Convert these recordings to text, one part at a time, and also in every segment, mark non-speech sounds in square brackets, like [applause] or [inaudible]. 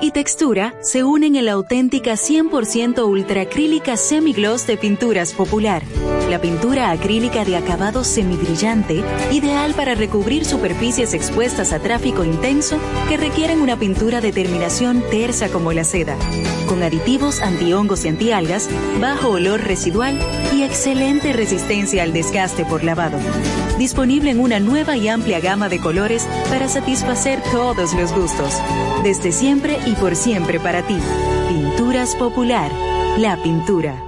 y textura se unen en la auténtica 100% ultracrílica semigloss de Pinturas Popular. La pintura acrílica de acabado semibrillante, ideal para recubrir superficies expuestas a tráfico intenso que requieren una pintura de terminación tersa como la seda, con aditivos antihongos y antialgas, bajo olor residual y excelente resistencia al desgaste por lavado. Disponible en una nueva y amplia gama de colores para satisfacer todos los gustos. Desde siempre y por siempre para ti. Pinturas Popular. La pintura.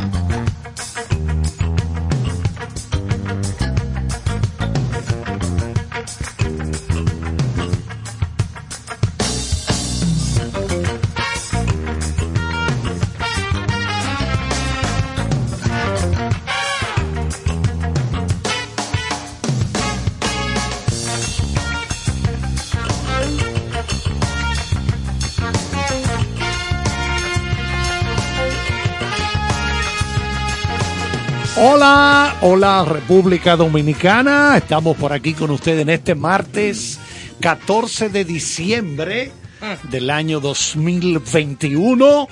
Hola, República Dominicana. Estamos por aquí con ustedes en este martes 14 de diciembre del año 2021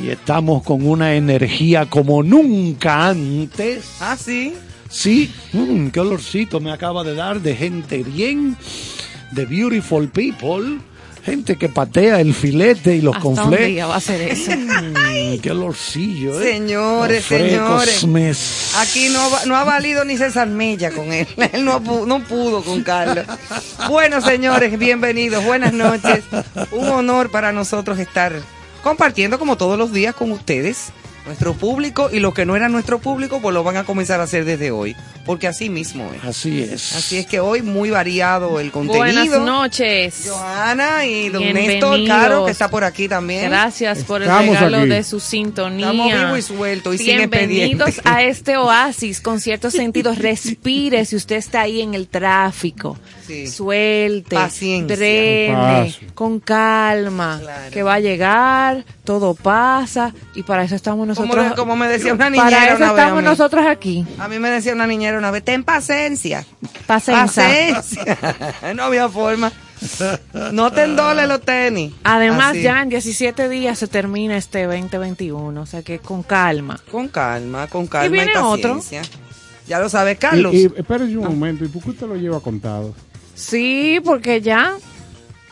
y estamos con una energía como nunca antes. Ah, sí. Sí, mm, qué olorcito me acaba de dar de gente bien, de beautiful people, gente que patea el filete y los día va a ser eso. Mm, qué olorcillo, ¿eh? Señores, señores. mes- Aquí no, va- no ha valido ni César Mella con él. [laughs] Él no, no pudo con Carlos. Bueno, señores, bienvenidos. Buenas noches. Un honor para nosotros estar compartiendo como todos los días con ustedes, nuestro público y lo que no era nuestro público, pues lo van a comenzar a hacer desde hoy. Porque así mismo es. Así es. Así es que hoy muy variado el contenido. Buenas noches. Johanna y don. Néstor Caro, que está por aquí también. Gracias por el regalo aquí. de su sintonía. Estamos vivos y sueltos y sin Bienvenidos a este oasis con ciertos sentidos. [laughs] Respire si usted está ahí en el tráfico. Sí. Suelte, Paciencia. drene, con calma, Claro. que va a llegar, todo pasa y para eso estamos Como, nosotros. como me decía una niñera para eso una vez a estamos mí. nosotros aquí. A mí me decía una niñera una vez, ten paciencia. Paciencia. Paciencia. [laughs] no había forma. No te endole los tenis. Además, Así. ya en 17 días se termina este 2021, o sea que con calma. Con calma, con calma y, viene otro. paciencia. Ya lo sabe Carlos. Y, y espérese un momento, ¿y por qué usted lo lleva contado? Sí, porque ya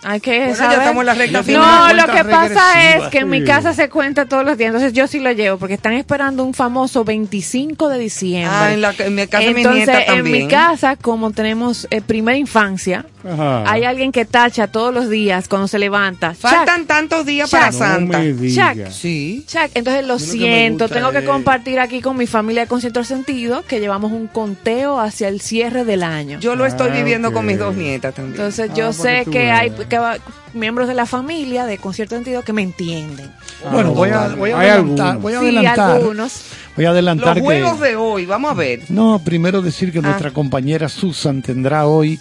hay que Bueno, ya saber. estamos en la recta no, final. lo que pasa regresiva. es que en mi casa se cuenta todos los días, entonces yo sí lo llevo porque están esperando un famoso 25 de diciembre. ah, en, la, en mi casa de mi entonces, nieta en también. mi casa, como tenemos eh, primera infancia, Ajá. hay alguien que tacha todos los días cuando se levanta. Faltan Chuck, tantos días Chuck. para no Santa. Chuck. Sí. Chuck, entonces lo siento, tengo que compartir aquí con mi familia de Concierto Sentido que llevamos un conteo hacia el cierre del año. Yo lo estoy Ah, viviendo con mis dos nietas también. Entonces Ah, yo sé que hay que va- miembros de la familia de Concierto Sentido que me entienden. Bueno, voy a, vale. voy a adelantar, algunos. voy a Sí, adelantar, algunos. voy a adelantar los que juegos de hoy, vamos a ver. no, primero decir que Ah. nuestra compañera Susan tendrá hoy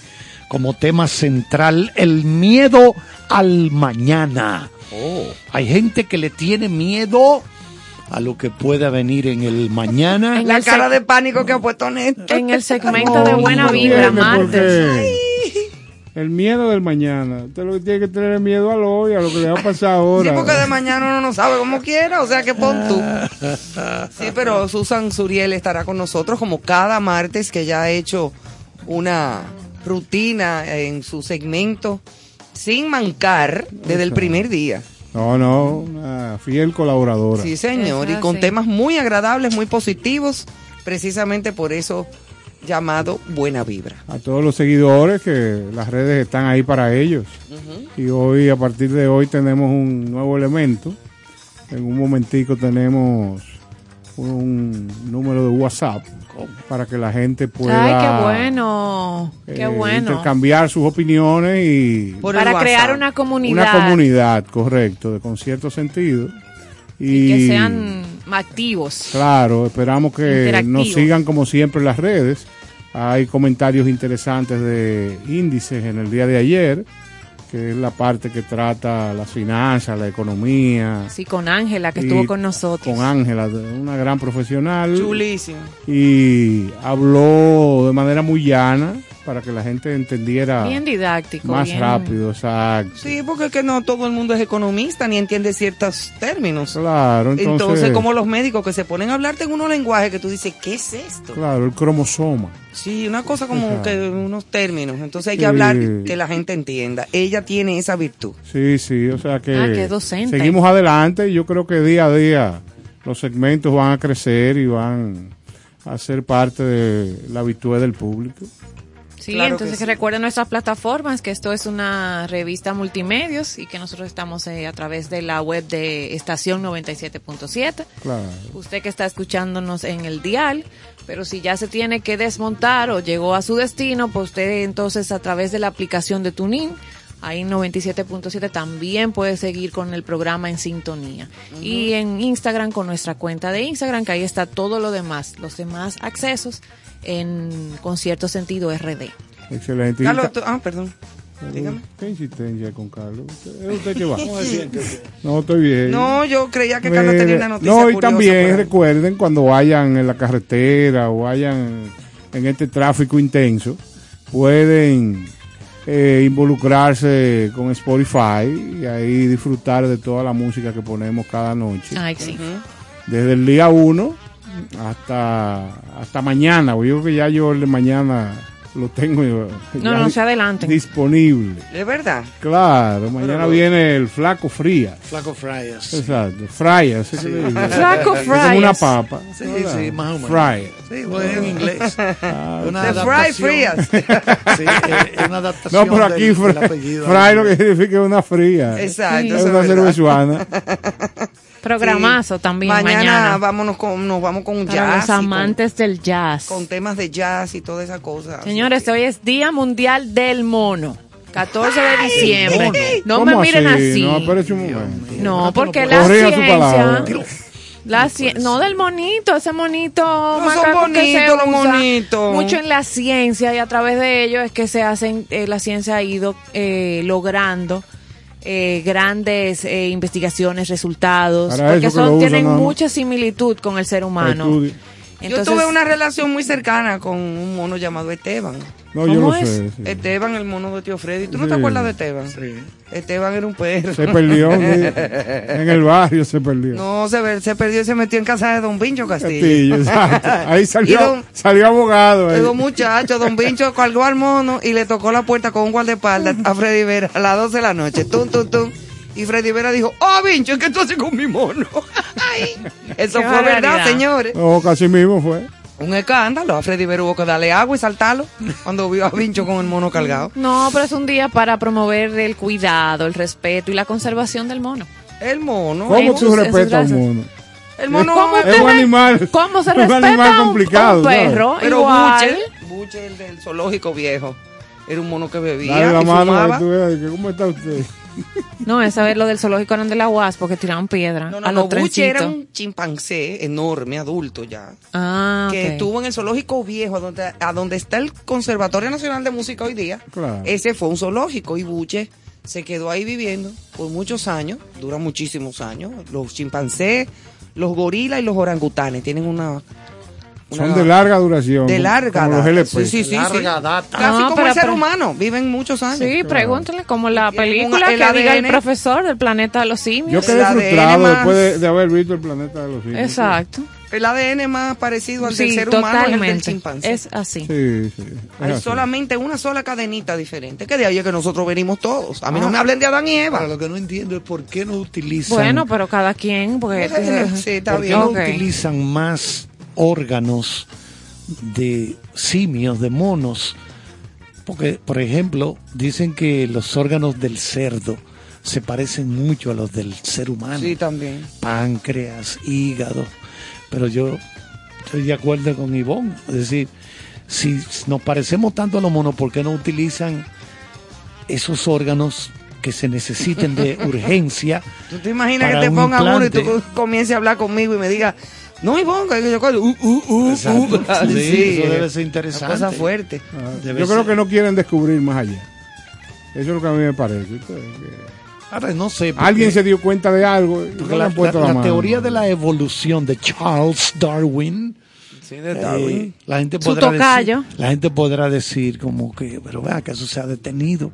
como tema central el miedo al mañana. Oh. Hay gente que le tiene miedo a lo que pueda venir en el mañana. En La el cara de pánico que ha puesto Néstor. En el segmento de Buena no Vibra, martes. El miedo del mañana. Usted lo que tiene que tener es miedo al hoy, a lo que le va a pasar [laughs] Sí, ahora. porque de mañana uno no sabe cómo quiera, o sea que pon tú. [laughs] Sí, pero Susan Suriel estará con nosotros como cada martes que ya ha hecho una rutina en su segmento sin mancar desde el primer día. No, no, una fiel colaboradora. Sí, señor, y con sí. temas muy agradables, muy positivos, precisamente por eso llamado Buena Vibra. A todos los seguidores que las redes están ahí para ellos. Y hoy, a partir de hoy, tenemos un nuevo elemento. En un momentico tenemos un número de WhatsApp para que la gente pueda Ay, qué bueno, qué eh, bueno. intercambiar sus opiniones y Para crear una comunidad. una comunidad, correcto, de con cierto sentido. Y, y que sean activos. Claro, esperamos que nos sigan como siempre en las redes. Hay comentarios interesantes de índices en el día de ayer, que es la parte que trata las finanzas, la economía. Sí, con Ángela, que estuvo con nosotros. Con Ángela, una gran profesional. Chulísimo. Y habló de manera muy llana para que la gente entendiera Bien didáctico. más bien- rápido, exacto. Sí, porque es que no todo el mundo es economista ni entiende ciertos términos. Claro, entonces, Entonces, como los médicos que se ponen a hablarte en unos lenguajes que tú dices, ¿qué es esto? claro, el cromosoma. Sí, una cosa como Exacto. que unos términos. Entonces hay que Sí. hablar que la gente entienda. Ella tiene esa virtud. Sí, sí, o sea que Ah, que es docente. seguimos adelante y yo creo que día a día los segmentos van a crecer y van a ser parte de la virtud del público. Sí, Claro entonces sí. recuerden nuestras plataformas, que esto es una revista multimedios y que nosotros estamos eh, a través de la web de estación 97.7. Claro. Usted que está escuchándonos en el dial, pero si ya se tiene que desmontar o llegó a su destino, pues usted entonces a través de la aplicación de Tunin, ahí en 97.7 también puede seguir con el programa en sintonía. Y en Instagram con nuestra cuenta de Instagram, que ahí está todo lo demás, los demás accesos en Concierto Sentido RD. Excelente. Carlos, tú- ah, perdón. Dígame. ¿Qué insistencia con Carlos? ¿Usted- ¿Es usted que va? [laughs] No, estoy bien. No, yo creía que Carlos tenía una noticia No, y curiosa también recuerden cuando vayan en la carretera o vayan en este tráfico intenso, pueden eh, involucrarse con Spotify y ahí disfrutar de toda la música que ponemos cada noche. Ay, sí. Desde el día 1 hasta, hasta mañana. Yo que ya yo el de mañana lo tengo No, ya no di- se adelanten. disponible. Es verdad. Claro, mañana Pero- viene el flaco fría. Flaco Fryers. Exacto, le digo. Flaco Es como una papa. Sí, ¿verdad? sí, más o menos. Fryer. Sí, bueno, en inglés. [laughs] Una The Fry. Frías. Sí, eh, es una adaptación No, pero aquí del, fry, del apellido. fry lo que significa es una fría. Exacto. Sí. Es una cervezuana. [laughs] Programazo Sí. también Mañana, mañana. vámonos con, nos vamos con para jazz. los y con- amantes del jazz. Con, temas de jazz y toda esa cosa. Señores, hoy es Día Mundial del Mono. 14 de diciembre. No ¿Cómo me miren así. No, espérese un momento. No, porque no la ciencia... La no del monito, ese monito son que se bonitos los usa monitos. mucho en la ciencia y a través de ello es que se hacen, eh, la ciencia ha ido eh, logrando eh, grandes eh, investigaciones, resultados, Para porque son, tienen mucha similitud con el ser humano. Yo tuve una relación muy cercana con un mono llamado Esteban. No, yo ¿Cómo lo es? sé. sí. Esteban, el mono de tío Freddy. ¿Tú no te acuerdas de Esteban? Sí. Esteban era un perro. Se perdió. [laughs] En el barrio se perdió. No, se, perdió y se metió en casa de Don Vincho Castillo. Castillo, [laughs] exacto. Ahí salió, don- salió abogado. ahí. Llegó muchacho, Don Vincho colgó al mono y le tocó la puerta con un guardaespaldas a Freddy Vera a las 12 de la noche. Tum, tum, tum. Y Freddy Vera dijo, oh, Vincho, ¿qué tú haces con mi mono? [laughs] Ay, Eso Qué fue verdad, señores. No, casi mismo fue. Un escándalo. A Freddy Vera hubo que darle agua y saltarlo cuando vio a Vincho con el mono cargado. No, pero es un día para promover el cuidado, el respeto y la conservación del mono. El mono. ¿Cómo tú respetas a un razas. mono? El mono. ¿Cómo Es un animal. ¿Cómo se un respeta animal a un, complicado, un ¿sabes? perro? Pero Igual. Buche, Buche, el del zoológico viejo. Era un mono que bebía Dale la y mano fumaba. ahí, tú veas, que ¿Cómo está usted? No, esa vez lo del zoológico eran de la UAS porque tiraban piedra No, no, a no, los Buche era un chimpancé enorme, adulto ya. Ah, que ok. estuvo en el zoológico viejo, a donde, a donde está el Conservatorio Nacional de Música hoy día. Claro. Ese fue un zoológico y Buche se quedó ahí viviendo por muchos años, dura muchísimos años. Los chimpancés, los gorilas y los orangutanes tienen una... Son de larga duración. de larga como los data. LP. Sí, sí, sí, Larga sí. data. Casi No, como pero- el ser pero- humano, viven muchos años. Sí, pregúntale como la película un- el que diga el profesor del planeta de los Yo simios. quedé El ADN frustrado más- después de, de haber visto el planeta de los simios. Exacto. El ADN más parecido al del ser humano es el del chimpancé. Es así. Sí, sí. es Hay así. solamente una sola cadenita diferente, que de ahí es que nosotros venimos todos. A mí no me hablen de Adán y Eva. Ahora, lo que no entiendo es por qué no utilizan, Bueno, pero cada quien, porque Sí, está por qué bien. no utilizan más órganos de simios, de monos. Porque, por ejemplo, dicen que los órganos del cerdo se parecen mucho a los del ser humano. Sí, también. Páncreas, hígado. pero yo estoy de acuerdo con Ivonne. Es decir, si nos parecemos tanto a los monos, ¿por qué no utilizan esos órganos que se necesiten de [laughs] urgencia? ¿Tú te imaginas que te pongan uno y tú comiences a hablar conmigo y me digas, no, Ivonne, que yo uh, uh, uh, Exacto. [laughs] uh"? Sí, eso es debe ser Una interesante. cosa fuerte. Ah, Debe Yo creo que no quieren descubrir más allá. Eso es lo que a mí me parece. Ahora, no sé. Alguien se dio cuenta de algo y la, han puesto la- la la mano. teoría de la evolución de Charles Darwin, Sí, de eh, la gente Su podrá tocayo. decir, la gente podrá decir como que, pero vea que eso se ha detenido,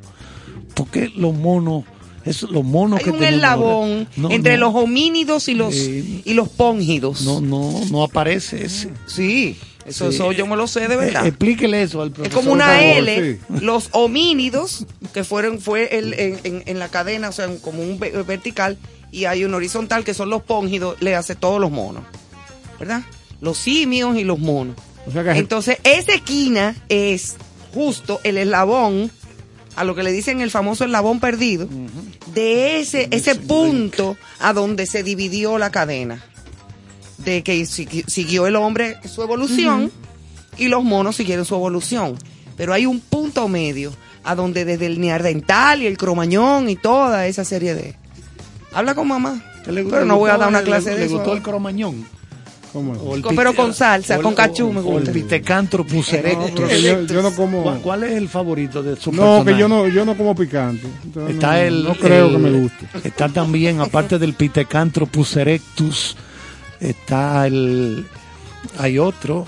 porque los monos, es, los monos Hay que un tenemos eslabón No, entre no, los homínidos y los, Sí. y los póngidos. no, no, no aparece ese. Sí, eso, Sí. eso yo me lo sé de verdad. Eh, explíquele eso al Es profesor. como una L, sí. los homínidos, que fueron, fue el, en, en- en la cadena, o sea, como un ve- vertical, y hay un horizontal que son los póngidos, le hace todos los monos, ¿verdad? Los simios y los monos. O sea que Entonces, esa esquina es justo el eslabón, a lo que le dicen el famoso eslabón perdido, de ese, ese punto a donde se dividió la cadena. De que sigui- siguió el hombre su evolución y los monos siguieron su evolución. Pero hay un punto medio a donde desde el neandertal y el cromañón y toda esa serie de... Habla con mamá. ¿Le- Pero le no voy a dar una le- clase le, de eso. gustó el cromañón? ¿Cómo es? O el Con- pero con salsa, o con cachú me o el gusta. Pithecanthropus erectus. No, yo, yo no como. ¿Cuál, cuál es el favorito de su No, que yo no, yo no como picante. Entonces, Está no, el, no creo el- que me guste. Está también, aparte del Pithecanthropus erectus, está el. Hay otro.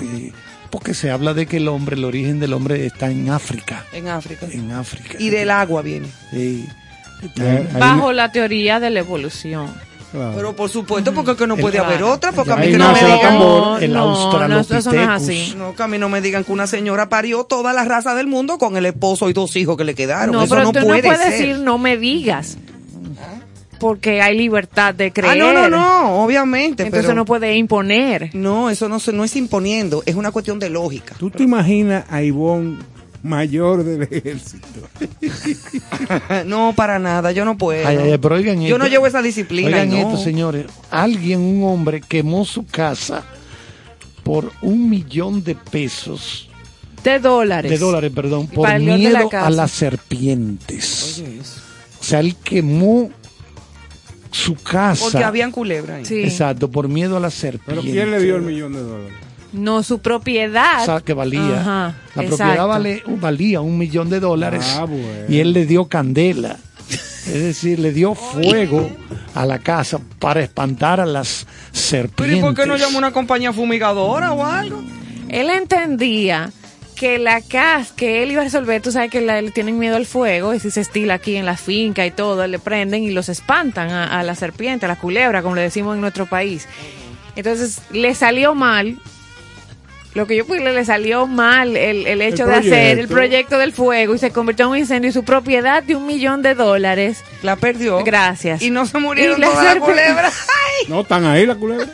eh, porque se habla de que el hombre, el origen del hombre está en África. En África. En África. Y del agua viene. Sí. Eh, Bajo la teoría de la evolución. Claro. Pero por supuesto, porque es que no puede El- haber otra, porque a mí que no me digan... tambor. el no, no, eso no es así. No, que a mí no me digan que una señora parió toda la raza del mundo con el esposo y dos hijos que le quedaron. No, Eso pero no tú puede no puedes ser. decir no me digas. Porque hay libertad de Ah, creer. no, no, no, obviamente. Entonces pero no puede imponer. No, eso no, se, no es imponiendo, es una cuestión de lógica. ¿Tú te imaginas a Ivonne mayor del ejército? [laughs] no, para nada, yo no puedo. Ay, ay, pero oigan yo no llevo esa disciplina. Oigan no. esto, señores. Alguien, un hombre, quemó su casa por un millón de pesos, De dólares. de dólares, perdón, por la miedo a las serpientes. Oye, eso. O sea, él quemó su casa. Porque habían culebra ahí. Sí. Exacto, por miedo a las ¿Pero serpientes. quién le dio el millón de dólares? No, su propiedad. O sea, que valía. Ajá, la exacto. propiedad vale, valía un millón de dólares. Ah, bueno. Y él le dio candela. Es decir, le dio fuego a la casa para espantar a las Pero serpientes. ¿y por qué no llama una compañía fumigadora o algo? Él entendía que la casa que él iba a resolver, tú sabes que la- le tienen miedo al fuego, y si se estila aquí en la finca y todo, le prenden y los espantan a, a la serpiente, a la culebra, como le decimos en nuestro país. Entonces, le salió mal. Lo que yo pude, le salió mal el, el hecho de hacer el proyecto. del fuego y se convirtió en un incendio y su propiedad de un millón de dólares. La perdió. Gracias. Y no se murieron todas las culebras. [laughs] ¡Ay! No, están ahí la culebra.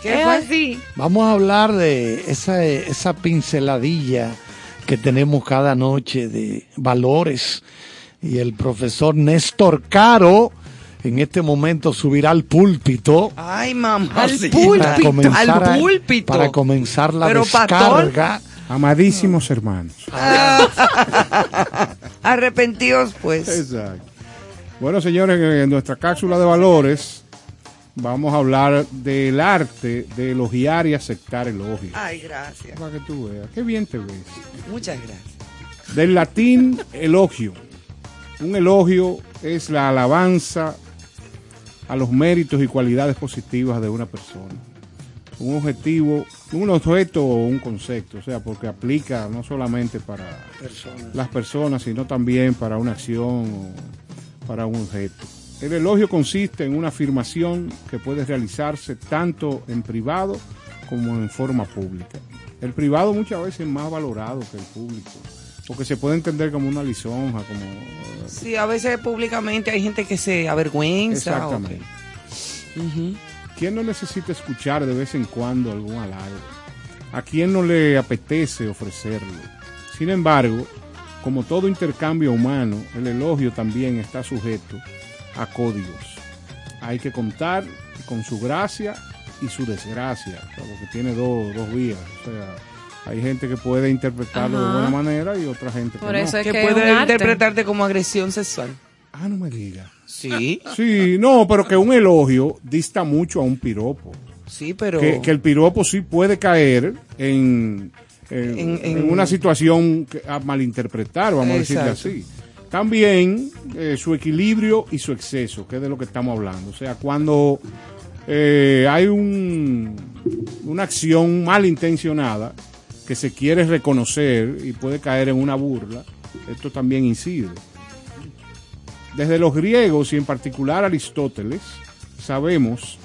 ¿Qué es fue? así. Vamos a hablar de esa, esa pinceladilla que tenemos cada noche de valores. Y el profesor Néstor Caro en este momento subirá al púlpito. Ay, mamá. Al sí. púlpito. para comenzar Al púlpito. para comenzar la Pero, pastor. descarga. Amadísimos hermanos. [laughs] Arrepentidos, pues. Exacto. Bueno, señores, en nuestra cápsula de valores vamos a hablar del arte de elogiar y aceptar elogios. Ay, gracias. Para que tú veas. Qué bien te ves. Muchas gracias. Del latín elogio. Un elogio es la alabanza a los méritos y cualidades positivas de una persona. Un objetivo, un objeto o un concepto, o sea, porque aplica no solamente para las personas, sino también para una acción o para un objeto. El elogio consiste en una afirmación que puede realizarse tanto en privado como en forma pública. El privado muchas veces es más valorado que el público, porque se puede entender como una lisonja, como... Sí, a veces públicamente hay gente que se avergüenza. Exactamente. ¿Quién no necesita escuchar de vez en cuando algún halago? ¿A quién no le apetece ofrecerlo? Sin embargo, como todo intercambio humano, el elogio también está sujeto a códigos. hay que contar con su gracia y su desgracia, o sea, porque tiene dos, dos vías. O sea, hay gente que puede interpretarlo de buena manera y otra gente Por que eso no. es que puede arte. interpretarte como agresión sexual. Ah, no me diga. Sí, [laughs] Sí, no, pero que un elogio dista mucho a un piropo. sí, pero... Que, que el piropo sí puede caer en, en- En- en- en una situación que- a malinterpretar, vamos Exacto. a decirle así. También eh, su equilibrio y su exceso, que es de lo que estamos hablando. O sea, cuando eh, hay un, una acción malintencionada que se quiere reconocer y puede caer en una burla, esto también incide. Desde los griegos y en particular Aristóteles, sabemos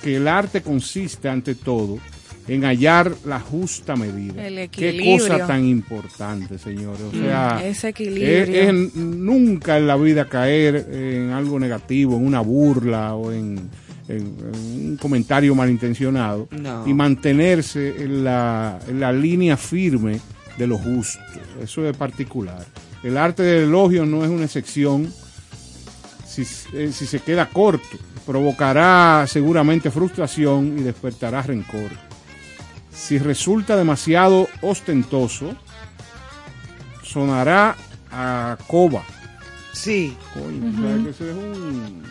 que el arte consiste ante todo en hallar la justa medida. El Qué equilibrio. cosa tan importante, señores. O sea, ese es, equilibrio. es nunca en la vida caer en algo negativo, en una burla o en un comentario malintencionado No. y mantenerse en la, en la línea firme de lo justo. Eso es particular. El arte del elogio no es una excepción si, eh, si se queda corto, provocará seguramente frustración y despertará rencor. Si resulta demasiado ostentoso, sonará a coba. Sí. Coño, o sea, que eso es un-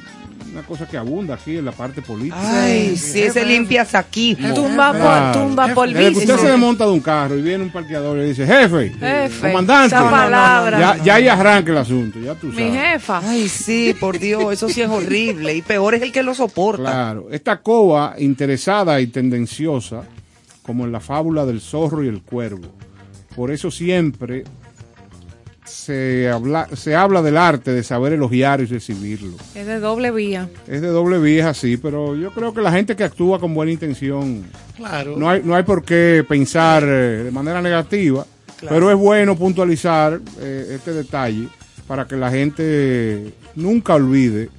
una cosa que abunda aquí en la parte política. Ay, sí, ese limpia saquismo. Tumba, pol, tumba que usted se desmonta de un carro y viene un parqueador y dice, jefe, Jefe, comandante, esa palabra. ya, ya ahí arranca el asunto, ya tú Mi sabes. jefa. Ay, sí, por Dios, eso sí es horrible. Y peor es el que lo soporta. Claro, esta coba interesada y tendenciosa, como en la fábula del zorro y el cuervo. Por eso siempre se habla, se habla del arte de saber elogiar y recibirlo. Es de doble vía. Es de doble vía, así, pero yo creo que la gente que actúa con buena intención, Claro. no hay, no hay por qué pensar eh, de manera negativa, Claro. pero es bueno puntualizar eh, este detalle para que la gente nunca olvide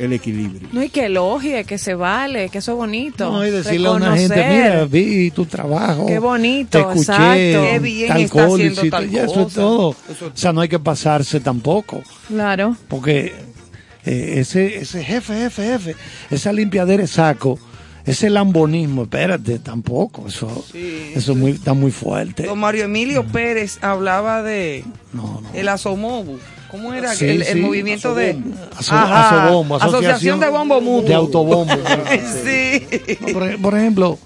el equilibrio. No, y que elogie, que se vale, que eso es bonito. No, y decirle a una gente, Reconocer. mira, vi tu trabajo. Qué bonito, Te escuché. exacto. Qué bien tal está cosa, haciendo y tal ya eso es cosa. todo. Eso es O sea, no hay que pasarse tampoco. Claro. Porque eh, ese, ese jefe, jefe, jefe, esa limpiadera de saco, ese lambonismo, espérate, tampoco. Eso, Sí. eso es muy, está muy fuerte. Don Mario Emilio Pérez hablaba de No, no. el asomobu. ¿Cómo era? Sí, el, el sí, movimiento de Aso- Ajá. Asobombo, Asociación de Bombo Mutuo. De autobombo. [laughs] sí. No, por, por ejemplo,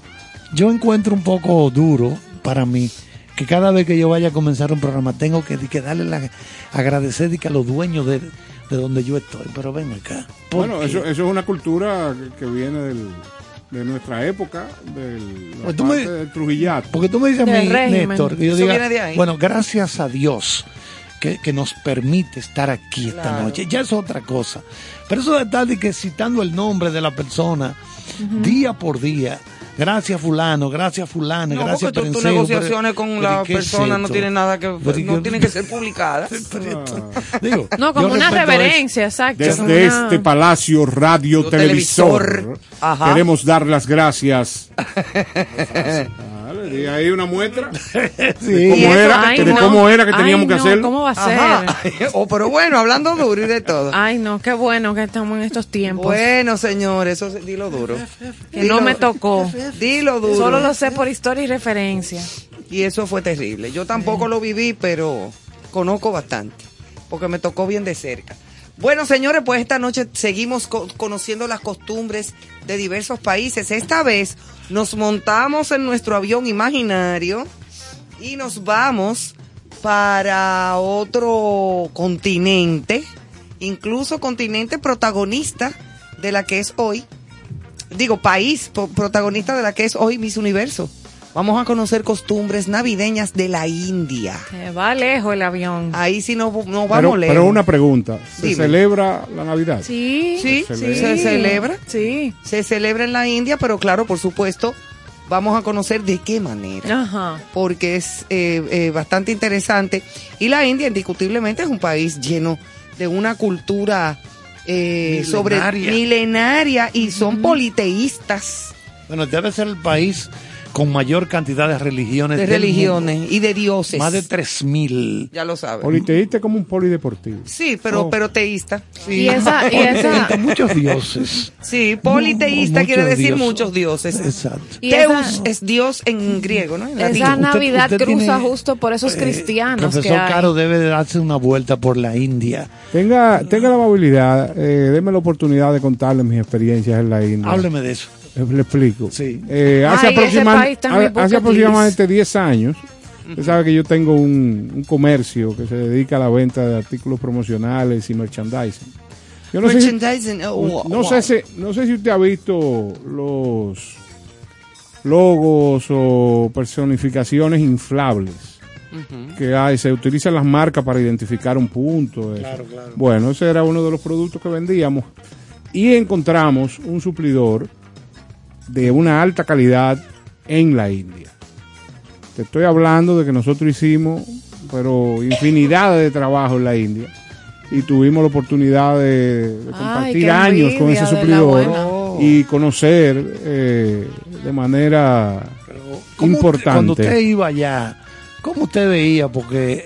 yo encuentro un poco duro para mí que cada vez que yo vaya a comenzar un programa tengo que, que darle la agradecer y que a los dueños de, de donde yo estoy. Pero ven acá. ¿por Bueno, eso, eso es una cultura que, viene del- de nuestra época, del, Pues tú parte me- del Trujillato. Porque tú me dices a mí, régimen. Néstor, que yo diga, viene de ahí. bueno, gracias a Dios que, que nos permite estar aquí esta Claro. noche. Ya es otra cosa. Pero eso de estar de que citando el nombre de la persona día por día. Gracias fulano, gracias fulano, No, gracias porque tu- tus negociaciones pero- con pero la ¿y qué es persona no tienen nada que Pero ¿y no tienen que ser publicadas. [laughs] Digo, [laughs] No, como una reverencia, exacto. Desde una- este Palacio Radio Televisor, televisor. Ajá. queremos dar las gracias. [laughs] Di ahí una muestra [laughs] de Sí. cómo, Y eso- era, Ay, de no. cómo era que Ay, teníamos que no, hacerlo. ¿Cómo va a ser? Ajá. [laughs] Oh, pero bueno, hablando duro y de todo. Ay, no, qué bueno que estamos en estos tiempos. Bueno, señor, eso dilo duro. que Dilo- no me tocó. Dilo duro. Solo lo sé por historia y referencia. Y eso fue terrible. Yo tampoco lo viví, pero conozco bastante, porque me tocó bien de cerca. Bueno, señores, pues esta noche seguimos co- conociendo las costumbres de diversos países. Esta vez nos montamos en nuestro avión imaginario y nos vamos para otro continente, incluso continente protagonista de la que es hoy, digo, país protagonista de la que es hoy Miss Universo. Vamos a conocer costumbres navideñas de la India. Se va lejos el avión. Ahí sí no, no vamos Pero, lejos. pero una pregunta, ¿se Dime. celebra la Navidad? Sí, Sí, Se se celebra. celebra. Sí. Se celebra en la India, pero claro, por supuesto, vamos a conocer de qué manera. Ajá. porque es eh, eh, bastante interesante. Y la India, indiscutiblemente, es un país lleno de una cultura eh, sobre Milenaria. milenaria y son politeístas. Bueno, debe ser el país con mayor cantidad de religiones. De religiones mundo. y de dioses. Más de 3.000. Ya lo sabes. Politeísta es como un polideportivo. Sí, pero, Oh. pero teísta. Y esa, [laughs] y esa, Muchos dioses. Sí, politeísta quiere decir dioses. muchos dioses. Exacto. y Teus esa, es Dios en griego, ¿no? En esa Navidad usted cruza tiene, justo por esos Eh, cristianos que profesor hay. Caro debe de darse una vuelta por la India. Tenga, tenga la amabilidad, eh, déme la oportunidad de contarle mis experiencias en la India. Hábleme de eso. Eh, Le explico. Sí. Eh, hace, Ay, bucket hace list. aproximadamente 10 años, usted sabe que yo tengo un, un comercio que se dedica a la venta de artículos promocionales y merchandising. Yo no sé, si, Merchandising, oh, no, wow. sé si, no sé si usted ha visto los logos o personificaciones inflables que hay, se utilizan las marcas para identificar un punto. eso. Bueno, ese era uno de los productos que vendíamos y encontramos un suplidor de una alta calidad en la India. Te estoy hablando de que nosotros hicimos, pero infinidad de trabajo en la India y tuvimos la oportunidad de, de compartir años con ese suplidor y conocer eh, de manera ¿Cómo usted- importante. cuando usted iba allá, ¿cómo usted veía? Porque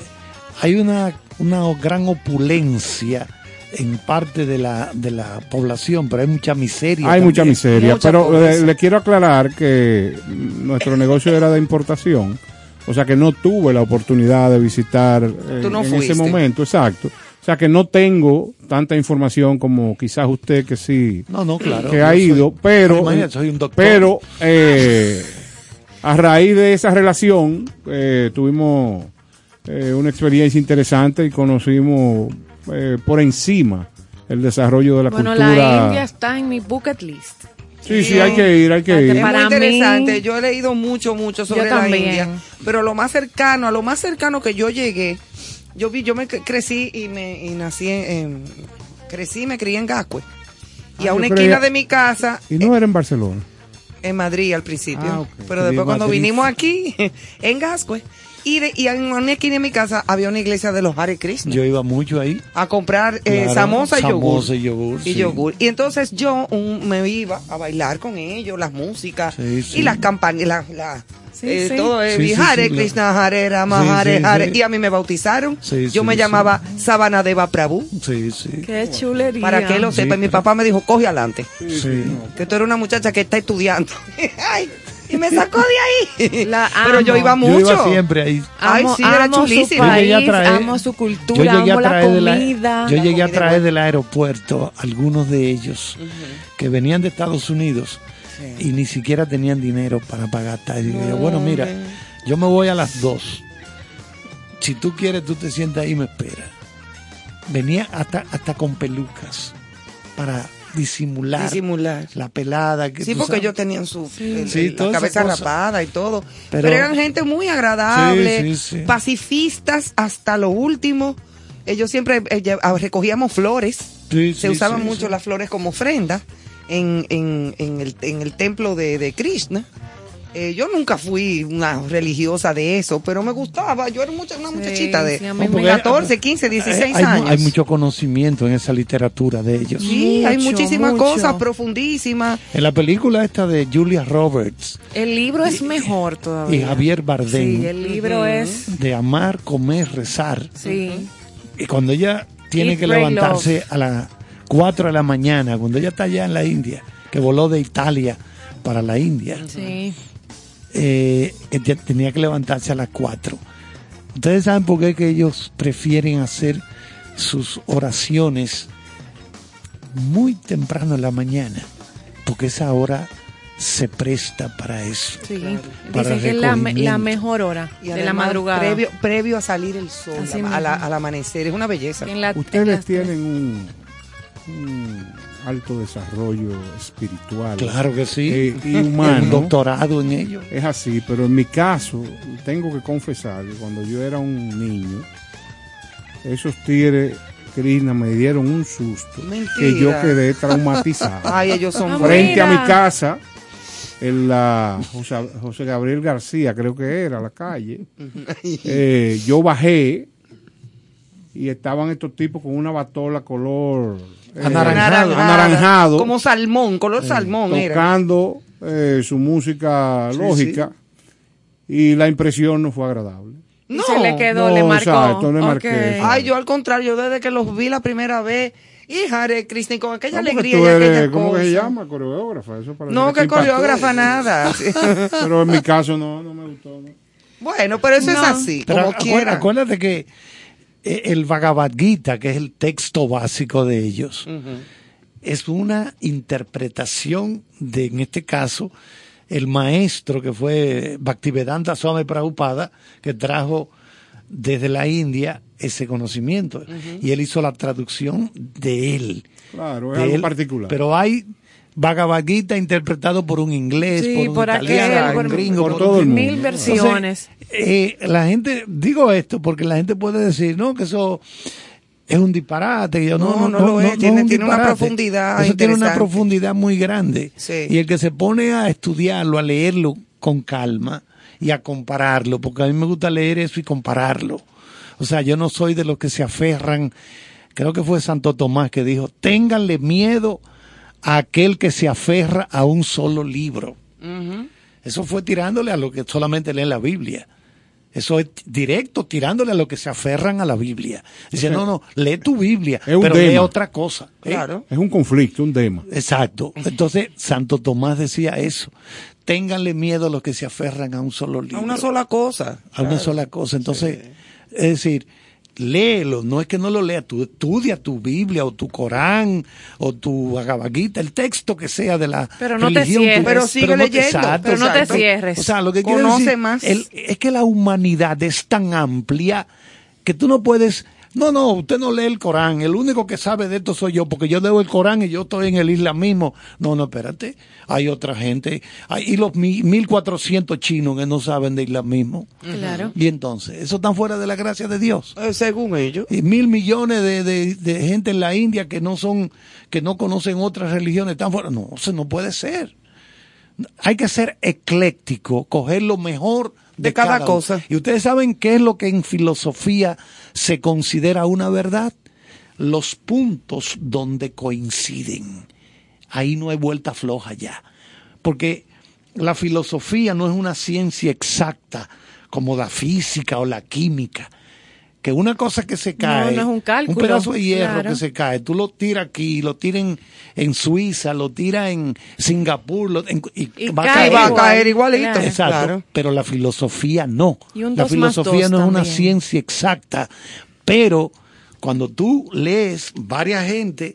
hay una, una gran opulencia en parte de la, de la población, pero hay mucha miseria. Hay también. mucha miseria, Mucha pero pobreza. le, le quiero aclarar que nuestro negocio era de importación, o sea que no tuve la oportunidad de visitar eh, no en fuiste. ese momento, exacto. O sea que no tengo tanta información como quizás usted que sí No, no, claro. que ha soy- ido, pero Imagínate, soy un doctor. pero eh, a raíz de esa relación eh, tuvimos eh, una experiencia interesante y conocimos eh, por encima el desarrollo de la Bueno, cultura. la India está en mi bucket list. Sí, sí, hay que ir, hay que ir. Es muy mí- interesante. Yo he leído mucho, mucho sobre la. India. Pero lo más cercano, a lo más cercano que yo llegué, yo vi, yo me cre- crecí y me y nací en, en- crecí y me crié en Gascue. Y Ah, a una esquina creía- de mi casa, Y no era en Barcelona. en Madrid al principio. Ah. Pero después cuando vinimos aquí, [laughs] en Gascue, y, de, y en una esquina de mi casa había una iglesia de los Hare Krishna. Yo iba mucho ahí. a comprar eh, Claro, samosa y yogur. samosa y yogur, Y sí. yogur. Y entonces yo un- me iba a bailar con ellos, las músicas Sí, sí. y las campanas, la, la- Sí, eh, sí. todo eh, Sí, sí, Hare sí, la- Krishna, Hare Rama, Sí, Hare sí, Hare. sí. Y a mí me bautizaron. Sí, yo sí, me sí. llamaba Sabanadeva Prabhu. Sí, sí. Qué chulería. Para que lo sepa, mi papá me dijo, coge adelante. Sí. Que tú eres una muchacha que está estudiando. [laughs] Ay, y me sacó de ahí. La Pero yo iba mucho. Yo iba siempre ahí. Ay, Amo, sí, era amo su chulísimo. Yo llegué a país, traer- amo su Yo cultura, llegué a amo la traer, de la, comida. yo llegué a traer del aeropuerto algunos de ellos que venían de Estados Unidos y ni siquiera tenían dinero para pagar. Y yo, bueno, mira, yo me voy a las dos. Si tú quieres, tú te sientas ahí y me esperas. Venía hasta, hasta con pelucas para disimular, Disimular. la pelada. Que Sí, porque sabes. ellos tenían su Sí, el- la cabeza rapada y todo. Pero, Pero- eran gente muy agradable, Sí, pacifistas hasta lo último. Ellos siempre eh, ah, recogíamos flores. Se usaban mucho las flores como ofrenda en, en, en, el, en el templo de, de Krishna. Eh, yo nunca fui una religiosa de eso, pero me gustaba. Yo era mucha, una muchachita de sí, a mí No, porque- 14, 15, 16 hay, mu- años. Hay mucho conocimiento en esa literatura de ellos. Sí, hay muchísimas mucho. cosas profundísimas. En la película esta de Julia Roberts El libro es mejor todavía. y Javier Bardem, Sí, el libro es... de amar, comer, rezar, Sí. y cuando ella tiene Eat, que levantarse a las 4 de la mañana, cuando ella está allá en la India, que voló de Italia para la India, Sí. Eh, tenía que levantarse a las 4. Ustedes saben por qué que ellos prefieren hacer sus oraciones muy temprano en la mañana, porque esa hora se presta para eso. Sí. Para Dicen que es la, mejor hora Y de la madrugada. Previo, previo a salir el sol, a la- al amanecer. Es una belleza. En la- en Ustedes tienen un, un alto desarrollo espiritual Claro que sí. eh, y Un humano. doctorado en ello. Es así, pero en mi caso, tengo que confesar que cuando yo era un niño, esos tigres Krishna me dieron un susto Mentira. que yo quedé traumatizado. [laughs] Ay, ellos son Ah, buenos. Frente a mi casa, en la José, José Gabriel García, creo que era la calle, eh, yo bajé y estaban estos tipos con una batola color eh, Anaranjado. anaranjado, Como salmón, color salmón era. tocando eh, su música lógica y la impresión no fue agradable. Y No. se le quedó, No, le marcó. exacto, le Ok. marqué. Ay, yo al contrario, yo desde que los vi la primera vez, hija de Cristina, con aquella No, alegría tú y eres, aquella ¿Cómo que se cosa. llama? Coreógrafa. Eso parece No, que coreógrafa nada. Sí. [laughs] Pero en mi caso no, no me gustó. ¿no? Bueno, pero eso es No. así, Pero como acu- quiera. acuérdate que eh, el Bhagavad Gita, que es el texto básico de ellos, es una interpretación de, en este caso, el maestro que fue Bhaktivedanta Swami Prabhupada, que trajo desde la India ese conocimiento. Y él hizo la traducción de él. Claro, es de algo él. particular. Pero hay Bhagavad Gita interpretado por un inglés, Sí, por un por aquel, italiano, por un gringo, por por todo el mundo. Mil versiones. eh, la gente, digo esto porque la gente puede decir, no, que eso es un disparate. Yo, no, No, no lo es, tiene- un tiene una profundidad Eso tiene una profundidad muy grande. Sí. Y el que se pone a estudiarlo, a leerlo con calma y a compararlo, porque a mí me gusta leer eso y compararlo. O sea, yo no soy de los que se aferran, creo que fue Santo Tomás que dijo, ténganle miedo a aquel que se aferra a un solo libro. Eso fue tirándole a lo que solamente lee la Biblia. Eso es directo tirándole a lo que se aferran a la Biblia. Dice, no, no, lee tu Biblia, pero lee otra cosa. ¿eh? Claro. Es un conflicto, un tema. Exacto. Entonces, Santo Tomás decía eso. Ténganle miedo a los que se aferran a un solo libro. A una sola cosa. A una sola cosa. Entonces, es decir, léelo, no es que no lo leas, tú estudia tu Biblia o tu Corán o tu Bhagavad Gita, el texto que sea de la Pero no te religión. cierres. Pero sigue no te- leyendo, pero no te Exacto. cierres. O sea, lo que quiero Conoce decir, más. el- es que la humanidad es tan amplia que tú no puedes... No, no, usted no lee el Corán. El único que sabe de esto soy yo, porque yo leo el Corán y yo estoy en el islamismo. No, no, espérate. Hay otra gente. Hay, y los mi- 1400 chinos que no saben de islamismo. Claro. Y entonces, eso están fuera de la gracia de Dios. Eh, según ellos. Y mil millones de, de- de gente en la India que no son, que no conocen otras religiones, están fuera. No, eso no puede ser. Hay que ser ecléctico, coger lo mejor de, De cada uno. cosa. Y ustedes saben qué es lo que en filosofía se considera una verdad. Los puntos donde coinciden. Ahí no hay vuelta floja ya. Porque la filosofía no es una ciencia exacta como la física o la química. Que una cosa que se cae, no es un cálculo, pedazo de hierro claro. que se cae, tú lo tiras aquí, lo tiras en, en Suiza, lo tiras en Singapur, lo- en- y, Y va a cae caer. Va a caer igualito. claro. Exacto, Claro. pero la filosofía no. Y un la filosofía no es una también. ciencia exacta, pero cuando tú lees varias gente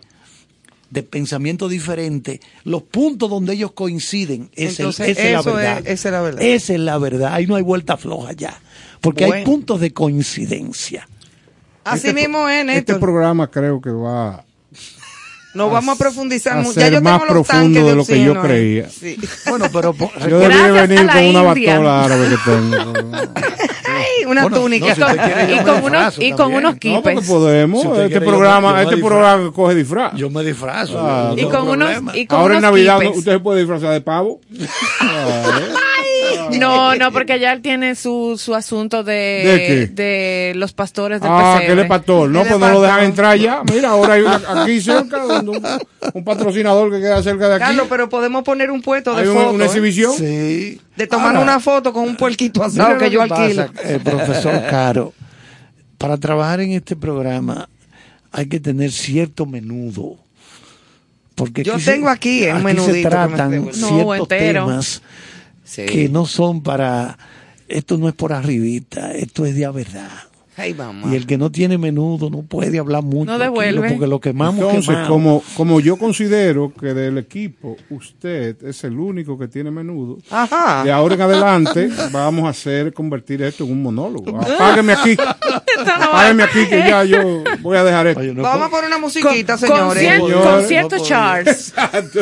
de pensamiento diferente, los puntos donde ellos coinciden, esa, Entonces, esa es la eso verdad. es- esa es la verdad. Esa es la verdad, ahí no hay vuelta floja ya, porque hay Bueno. puntos de coincidencia. Así Este mismo es, Este Néstor. programa creo que va Nos vamos a profundizar mucho. Ya yo más tengo los profundo de lo que yo creía. Sí. [laughs] Bueno, pero Yo debí Gracias venir con una batola árabe que tengo. [laughs] Ay, una Bueno, túnica. no, si yo Y con unos, y con unos No, porque quipes. podemos. Si este quiere, yo programa, yo me este programa coge disfraz. yo me disfrazo. Ah, yo no y con unos, y con Ahora en unos Navidad quipes. usted se puede disfrazar de pavo. [laughs] No, [laughs] no, porque ya él tiene su, su asunto de, ¿De qué? de los pastores del Ah, pesebre. que él es pastor. No, pues no lo dejan entrar ya. Mira, ahora hay una, aquí cerca, donde un, un patrocinador que queda cerca de aquí. Carlos, pero podemos poner un puesto de hay una, foto. una ¿eh? exhibición. Sí. De tomar Ahora, una foto con un puerquito asado lo que yo alquilo. pasa, eh, profesor [laughs] Caro, para trabajar en este programa hay que tener cierto menudo. Porque Yo aquí se- tengo aquí, eh, un aquí menudito que se me tratan esté- No, ciertos entero. temas Que no son para... Esto no es por arribita, esto es de a verdad. Ay, mamá. Y el que no tiene menudo no puede hablar mucho. No devuelve. Porque lo quemamos, Entonces, quemamos. como, como yo considero que del equipo usted es el único que tiene menudo, Ajá. de ahora en adelante vamos a hacer convertir esto en un monólogo. Apágueme aquí. [laughs] Apágueme aquí que ya yo voy a dejar esto. Oye, no Vamos a poner una musiquita, señores. Concierto, Señores. concierto No. Charles.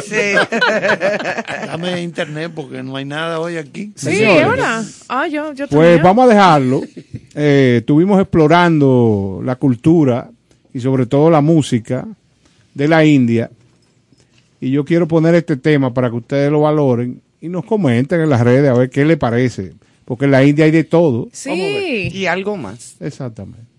Sí. [laughs] Dame internet porque no hay nada hoy aquí. Sí, Señores. ahora. Ah, yo, yo Pues también. vamos a dejarlo. Eh, estuvimos explorando la cultura y sobre todo la música de la India. Y yo quiero poner este tema para que ustedes lo valoren y nos comenten en las redes a ver qué les parece. Porque en la India hay de todo. Sí. Y algo más. Exactamente.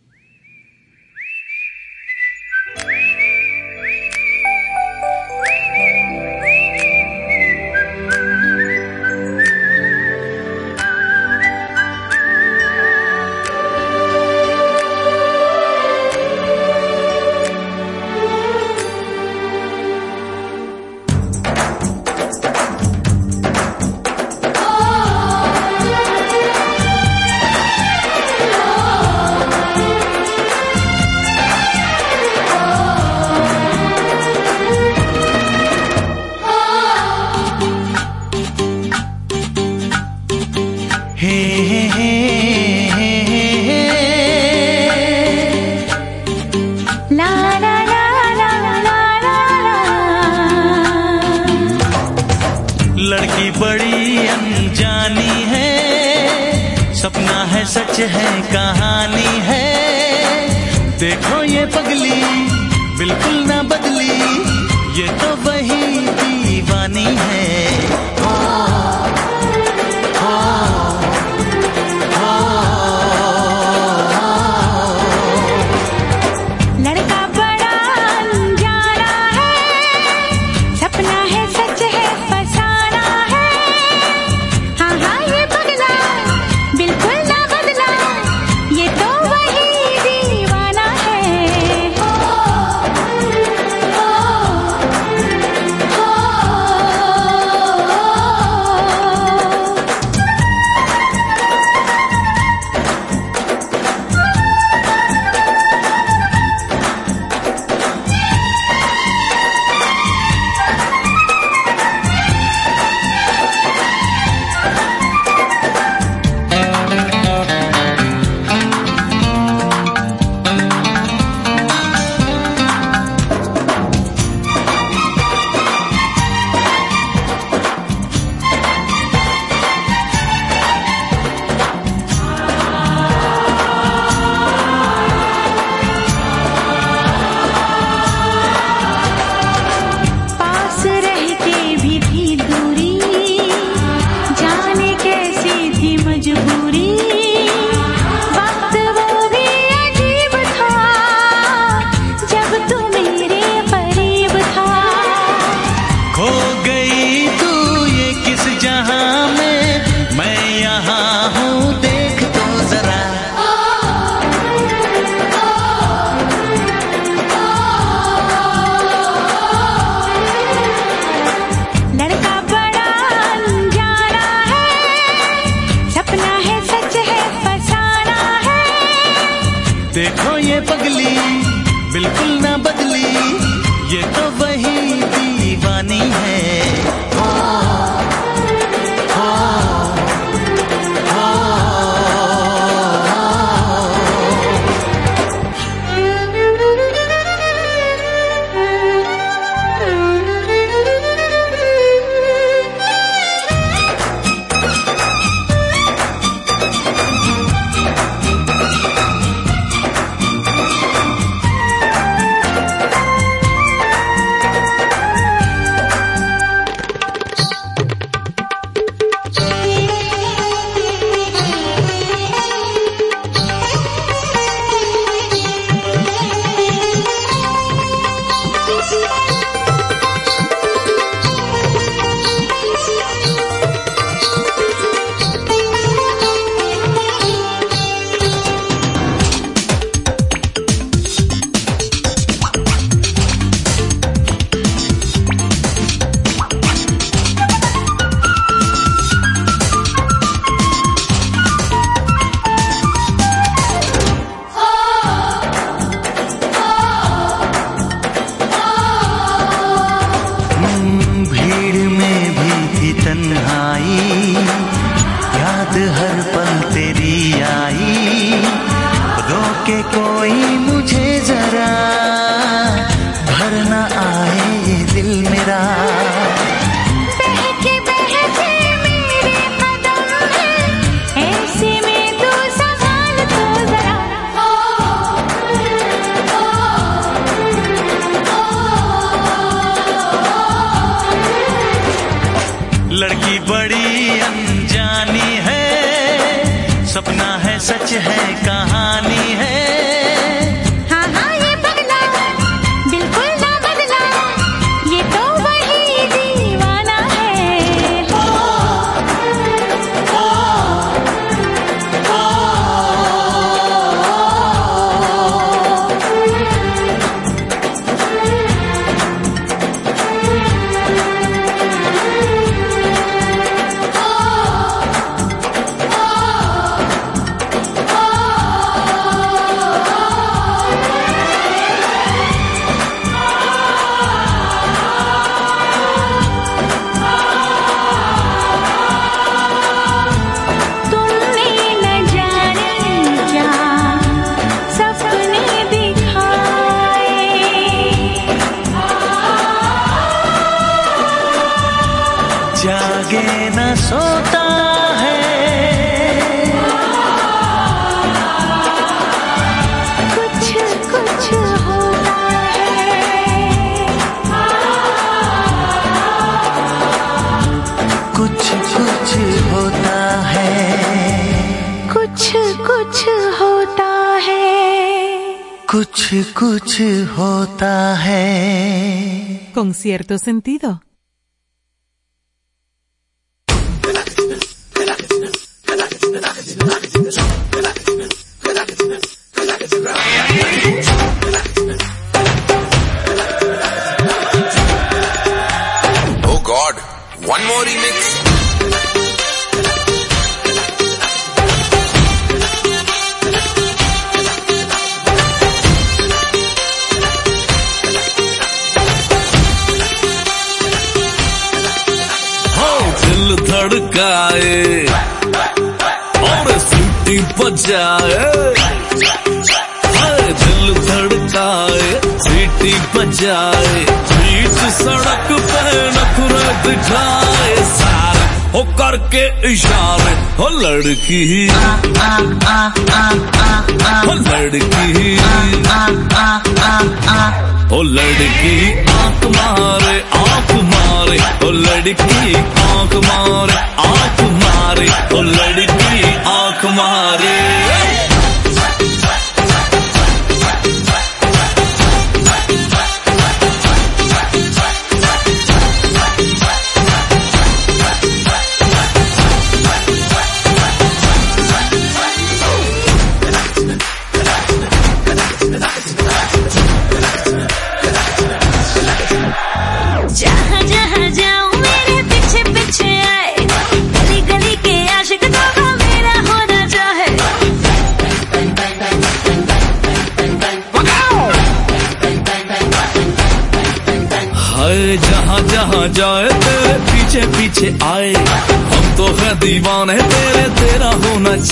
Cierto sentido. की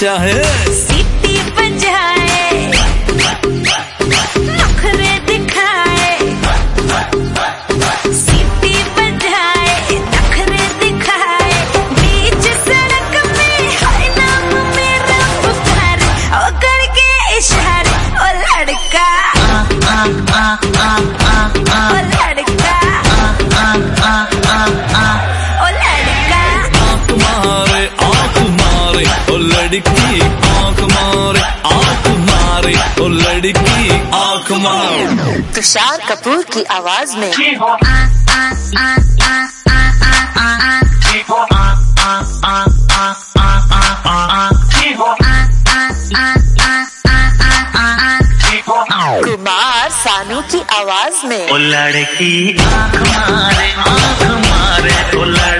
चाहे तुषार कपूर की आवाज़ में। कुमार सानू की आवाज़ में। लड़की आँख मारे आँख मारे, ओ लड़की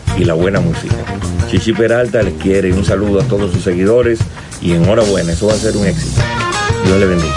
y la buena música. Chichi Peralta les quiere un saludo a todos sus seguidores y enhorabuena, eso va a ser un éxito. Dios le bendiga.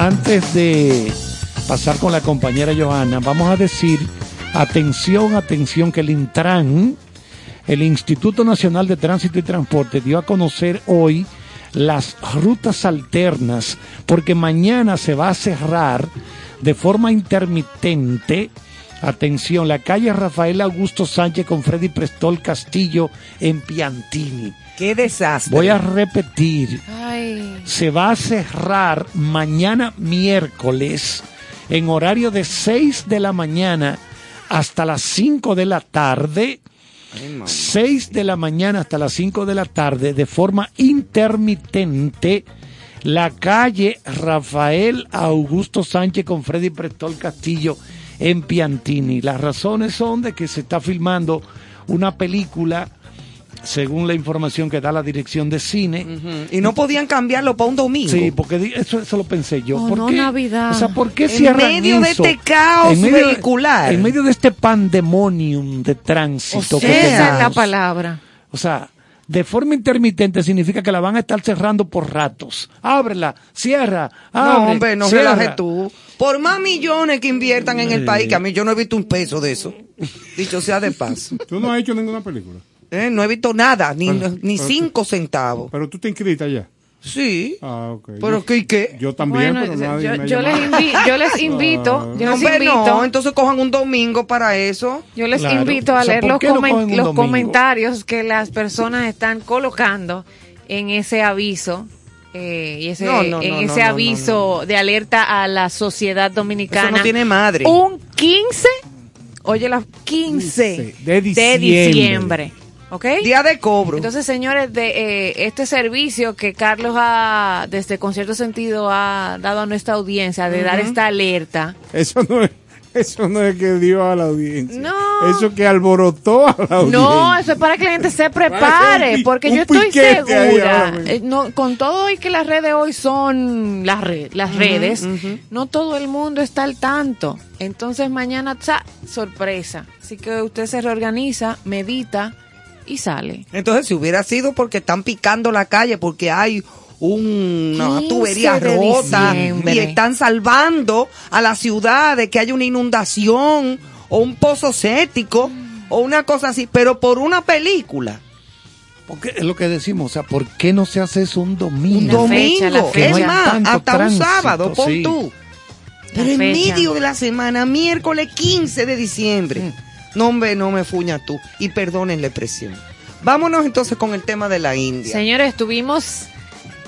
Antes de pasar con la compañera Johanna, vamos a decir, atención, atención, que el Intran, el Instituto Nacional de Tránsito y Transporte, dio a conocer hoy las rutas alternas, porque mañana se va a cerrar de forma intermitente, atención, la calle Rafael Augusto Sánchez con Freddy Prestol Castillo en Piantini. Qué desastre. Voy a repetir, Ay. se va a cerrar mañana miércoles en horario de 6 de la mañana hasta las 5 de la tarde. 6 de la mañana hasta las 5 de la tarde de forma intermitente la calle Rafael Augusto Sánchez con Freddy Prestol Castillo en Piantini. Las razones son de que se está filmando una película según la información que da la dirección de cine. Y no podían cambiarlo para un domingo. Sí, porque eso, eso lo pensé yo. Oh, ¿Por no, qué? Navidad. O sea, ¿por qué En medio de eso? este caos En medio de- vehicular. en medio de este pandemonium de tránsito O que sea, Esa es la tenemos. palabra. O sea, de forma intermitente significa que la van a estar cerrando por ratos. Ábrela, cierra, No, abre, hombre, no cierra. relajes tú. Por más millones que inviertan en el país, que a mí yo no he visto un peso de eso. Dicho sea de paso. [laughs] Tú no has hecho ninguna película. Eh, No he visto nada, ni, Pero- ni pero- cinco centavos. Pero tú te inscritas ya. Sí. Ah, ok. ¿Pero Yo- qué y qué? Yo también, Bueno, pero nadie yo, me yo les invi- yo les [laughs] invito, yo les Hombre, invito, no, entonces cojan un domingo para eso. yo les Claro. invito a O sea, leer ¿por los, comen- los comentarios que las personas están colocando en ese aviso. eh, y ese, No, no, en no, ese no, no, aviso de alerta a la sociedad dominicana. Eso no tiene madre. Un 15, oye, las 15 de de diciembre. diciembre. ¿Ok? Día de cobro. Entonces, señores, de eh, este servicio que Carlos ha, desde con cierto sentido, ha dado a nuestra audiencia de dar esta alerta. Eso no es, eso no es que dio a la audiencia. No. Eso que alborotó a la audiencia. No, eso es para que la gente se prepare, un porque yo estoy segura, eh, no, con todo y que las redes hoy son las, re- las redes, no todo el mundo está al tanto. Entonces mañana, ¡tsa! sorpresa. Así que usted se reorganiza, medita y sale. Entonces, si hubiera sido porque están picando la calle, porque hay un- una 15 tubería rota diciembre. y están salvando a la ciudad de que haya una inundación o un pozo séptico o una cosa así, pero por una película. Porque es lo que decimos, o sea, ¿por qué no se hace eso un domingo? Un domingo, fecha, no es más, hasta un sábado, pon sí. tú. Pero La en fecha. medio de la semana, miércoles 15 de diciembre. Mm. No, hombre, no me fuña tú. Y perdonen la expresión. Vámonos entonces con el tema de la India. Señores, estuvimos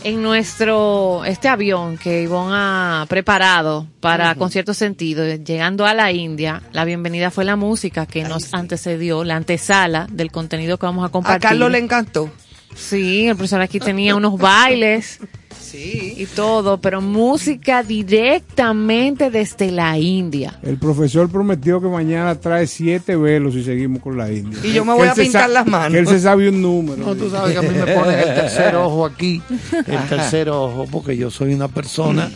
en nuestro, este avión que Ivonne ha preparado para con cierto sentido, llegando a la India, la bienvenida fue la música que nos antecedió, la antesala del contenido que vamos a A compartir. Carlos le encantó. Sí, el profesor aquí tenía unos bailes Sí. y todo, pero música directamente desde la India. El profesor prometió que mañana trae siete velos y seguimos con la India. Y yo me voy a pintar las manos. Que él se sabe un número. No, tú sabes que a mí me ponen el tercer ojo aquí, el tercer ojo, porque yo soy una persona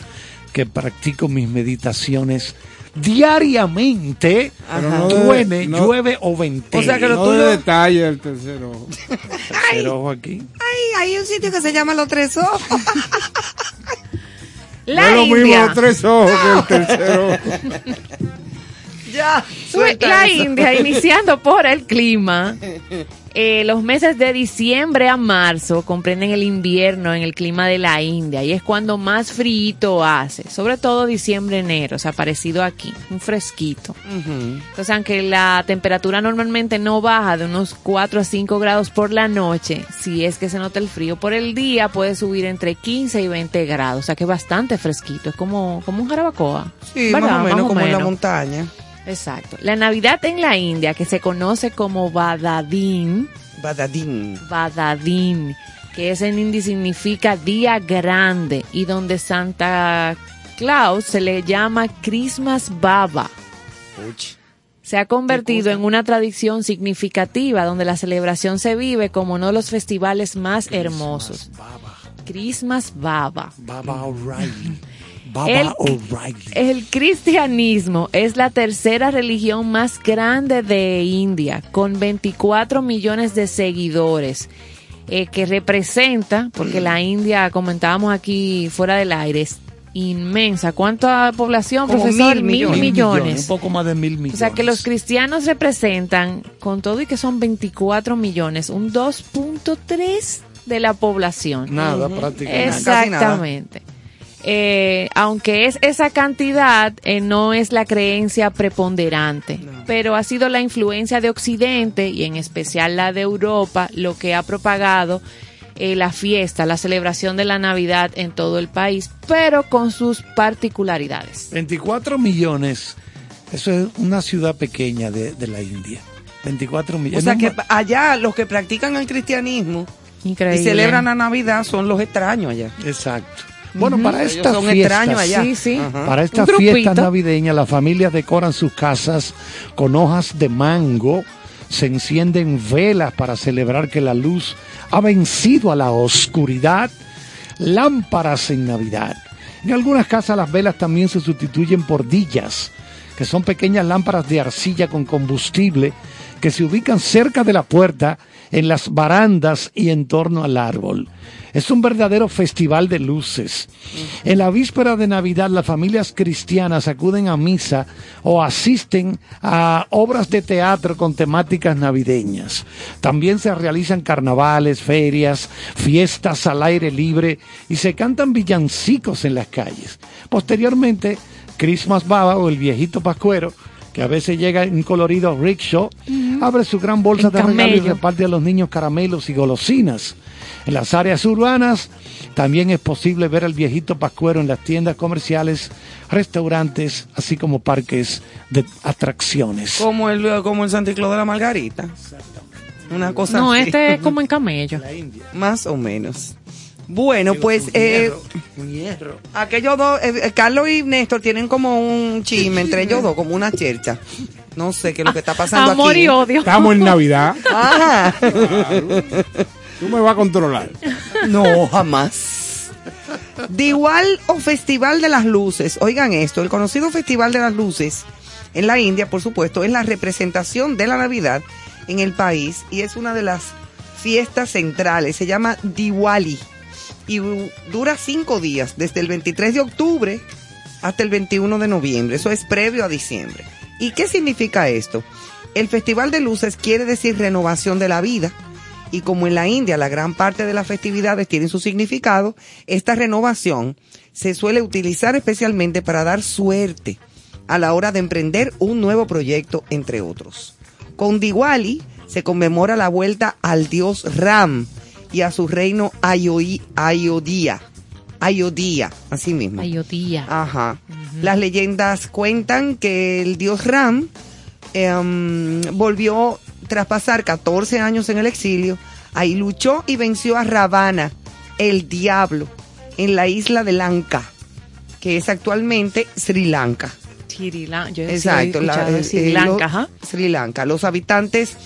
que practico mis meditaciones diariamente, no de- llueve, no- llueve o ventee. O sea que lo no tuyo- de detalle el tercero. [laughs] tercer ojo aquí. Ay, hay un sitio que se llama Los Tres Ojos. La no es lo mismo India. los tres ojos que el [laughs] tercero. Ya, la. India, iniciando [laughs] por el clima. eh, los meses de diciembre a marzo comprenden el invierno en el clima de la India y es cuando más frío hace, sobre todo diciembre, enero, o sea, parecido aquí, un fresquito. Entonces, aunque la temperatura normalmente no baja de unos 4 a 5 grados por la noche, si es que se nota el frío, por el día puede subir entre 15 y 20 grados, o sea que es bastante fresquito, es como, como un jarabacoa. Sí, ¿verdad? más o menos como en la montaña. Exacto. La Navidad en la India, que se conoce como Badadín, Badadín. Badadín, que es en hindi significa día grande y donde Santa Claus se le llama Christmas Baba. Se ha convertido en una tradición significativa donde la celebración se vive como uno de los festivales más hermosos. Christmas Baba. Baba O'Reilly. [laughs] El- cristianismo es la tercera religión más grande de India, con 24 millones de seguidores, eh, que representa, porque la India, comentábamos aquí fuera del aire, es inmensa. ¿Cuánta población, Como profesor? mil Mil millones. millones. Un poco más de mil millones. O sea que los cristianos representan, con todo y que son 24 millones, un 2.3 de la población. Nada, prácticamente. Exactamente. Eh, aunque es esa cantidad, eh, no es la creencia preponderante, pero ha sido la influencia de Occidente y en especial la de Europa lo que ha propagado eh, la fiesta, la celebración de la Navidad en todo el país, pero con sus particularidades. 24 millones. Eso es una ciudad pequeña de, de la India. 24 O millones. sea No que allá los que practican el cristianismo Increíble. y celebran la Navidad son los extraños allá. Exacto. Bueno, para estas fiestas, extraños allá. Sí, sí. Ajá. para estas fiestas navideñas, las familias decoran sus casas con hojas de mango, se encienden velas para celebrar que la luz ha vencido a la oscuridad, lámparas en Navidad. En algunas casas las velas también se sustituyen por dillas, que son pequeñas lámparas de arcilla con combustible que se ubican cerca de la puerta, en las barandas y en torno al árbol. Es un verdadero festival de luces. En la víspera de Navidad las familias cristianas acuden a misa o asisten a obras de teatro con temáticas navideñas. También se realizan carnavales, ferias, fiestas al aire libre y se cantan villancicos en las calles. Posteriormente, Christmas Baba o el viejito pascuero que a veces llega en colorido rickshaw, abre su gran bolsa de regalos y reparte a los niños caramelos y golosinas. En las áreas urbanas también es posible ver al viejito pascuero en las tiendas comerciales, restaurantes, así como parques de atracciones. Como el, como el Santa Claus de la Margarita. Una cosa No, así. este es como en [laughs] camello. Más o menos. Bueno, pues eh, aquellos dos, eh, eh, Carlos y Néstor tienen como un chisme entre ellos dos, como una chercha. No sé qué es lo que está pasando Amor aquí. y odio. Estamos en Navidad. Ajá. Tú me vas a controlar. No, jamás. De igual o Festival de las Luces. Oigan esto, el conocido Festival de las Luces en la India, por supuesto, es la representación de la Navidad en el país y es una de las fiestas centrales. Se llama Diwali y du- dura cinco días, desde el 23 de octubre hasta el 21 de noviembre. Eso es previo a diciembre. ¿Y qué significa esto? El Festival de Luces quiere decir renovación de la vida. Y como en la India la gran parte de las festividades tienen su significado, esta renovación se suele utilizar especialmente para dar suerte a la hora de emprender un nuevo proyecto, entre otros. Con Diwali se conmemora la vuelta al dios Ram y a su reino Ayodhya. Ayodhya, así mismo. Ayodhya. Ajá. Las leyendas cuentan que el dios Ram em, volvió tras pasar 14 años en el exilio. Ahí luchó y venció a Ravana, el diablo, en la isla de Lanka, que es actualmente Sri Lanka. Sri Lanka. Exacto, la- Sri Lanka. Sri Lanka. Los habitantes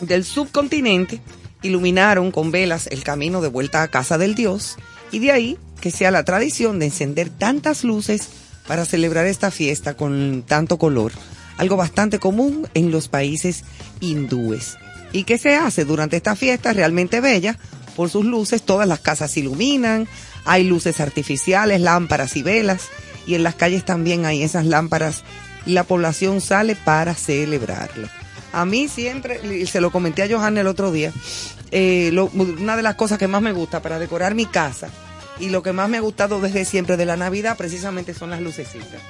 del subcontinente iluminaron con velas el camino de vuelta a casa del dios y de ahí que sea la tradición de encender tantas luces para celebrar esta fiesta con tanto color, algo bastante común en los países hindúes. ¿Y qué se hace durante esta fiesta realmente bella? Por sus luces todas las casas se iluminan, hay luces artificiales, lámparas y velas, y en las calles también hay esas lámparas y la población sale para celebrarlo. A mí siempre, y se lo comenté a Johanna el otro día, eh, lo- una de las cosas que más me gusta para decorar mi casa y lo que más me ha gustado desde siempre de la Navidad precisamente son las lucecitas.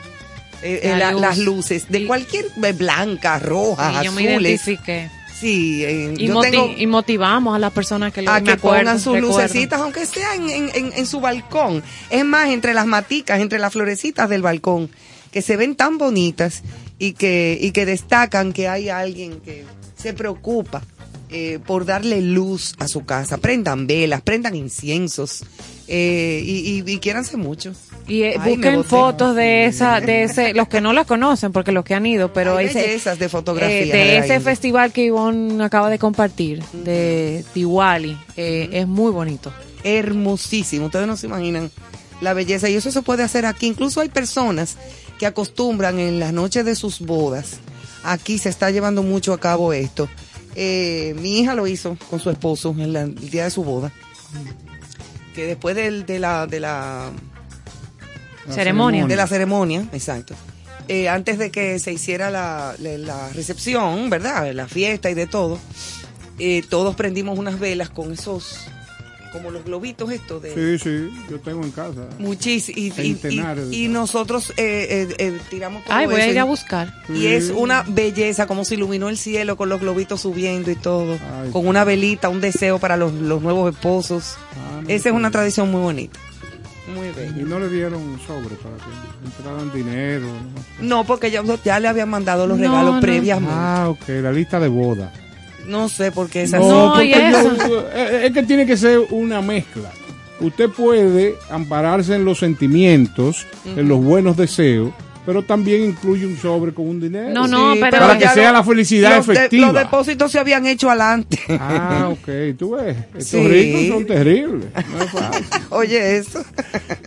Eh, eh, La la- luz. las luces de cualquier eh, blancas, rojas, Y yo me azules. identifiqué. Sí, eh, Y, yo moti- tengo y motivamos a las personas que lo a que acuerdo, pongan sus recuerdo. lucecitas, aunque sea en, en- en- en su balcón. Es más, entre las maticas, entre las florecitas del balcón, que se ven tan bonitas y que, y que destacan que hay alguien que se preocupa eh, por darle luz a su casa. Prendan velas, prendan inciensos eh, y, y, y quiéranse mucho. Y eh, Ay, busquen fotos de esa, de ese, los que no la conocen, porque los que han ido, pero Hay ese, bellezas de fotografía. eh, de ese festival que Ivonne acaba de compartir, de Diwali, eh, es muy bonito. hermosísimo. Ustedes no se imaginan la belleza. Y eso se puede hacer aquí. Incluso hay personas que acostumbran en las noches de sus bodas. Aquí se está llevando mucho a cabo esto. Eh, mi hija lo hizo con su esposo en la- el día de su boda. Que después del- de, la, de la Ceremonia. De la ceremonia, exacto. Eh, antes de que se hiciera la, la- la recepción, ¿verdad? La fiesta y de todo, eh, todos prendimos unas velas con esos, como los globitos estos de... Sí, sí, yo tengo en casa. Muchísimo. Y, y- y- y nosotros eh, eh, eh, tiramos todo Ay, voy a ir y- a buscar. Y es una belleza, como se iluminó el cielo con los globitos subiendo y todo. Ay, con una velita, un deseo para los, los nuevos esposos. Ah, no, Esa es una tradición muy bonita. Muy Y bella. no le dieron sobre para que entraran dinero. ¿no? No, porque ya, ya le habían mandado los No, regalos no. previamente. Ah, ok, la lista de boda. No sé por qué esa No, porque yo- eh, es que tiene que ser una mezcla. Usted puede ampararse en los sentimientos, en los buenos deseos, pero también incluye un sobre con un dinero. No, no, Sí, pero- para que ya sea lo- la felicidad los de- efectiva. los depósitos se habían hecho adelante. Ah, [laughs] ok, tú ves. Estos Sí. ricos son terribles. No es fácil. Oye, eso.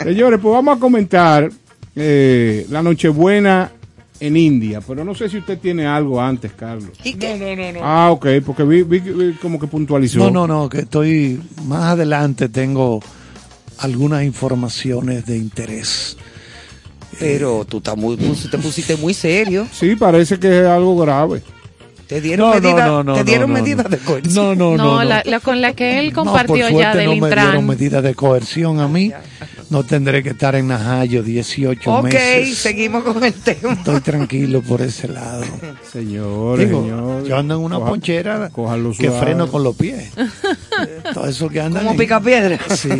Señores, pues vamos a comentar eh, la Nochebuena en India, pero no sé si usted tiene algo antes, Carlos. ¿Y qué? Ah, ok, porque vi, vi- vi como que puntualizó. No, no, no, que estoy más adelante tengo algunas informaciones de interés. Pero tú estás muy, te pusiste muy serio. Sí, parece que es algo grave. Te dieron medidas te dieron no, medidas no. de coerción. No, no, no. No, no. la, la con la que él No, compartió ya del no me dieron Intran. medidas de coerción a mí. No tendré que estar en Najayo 18 Ok, meses. seguimos con el tema. Estoy tranquilo por ese lado. [laughs] Señores, Digo, señores. yo ando en una Coja- ponchera que freno con los pies. [laughs] Todo eso que andan Como en- picapiedra. Sí. [laughs]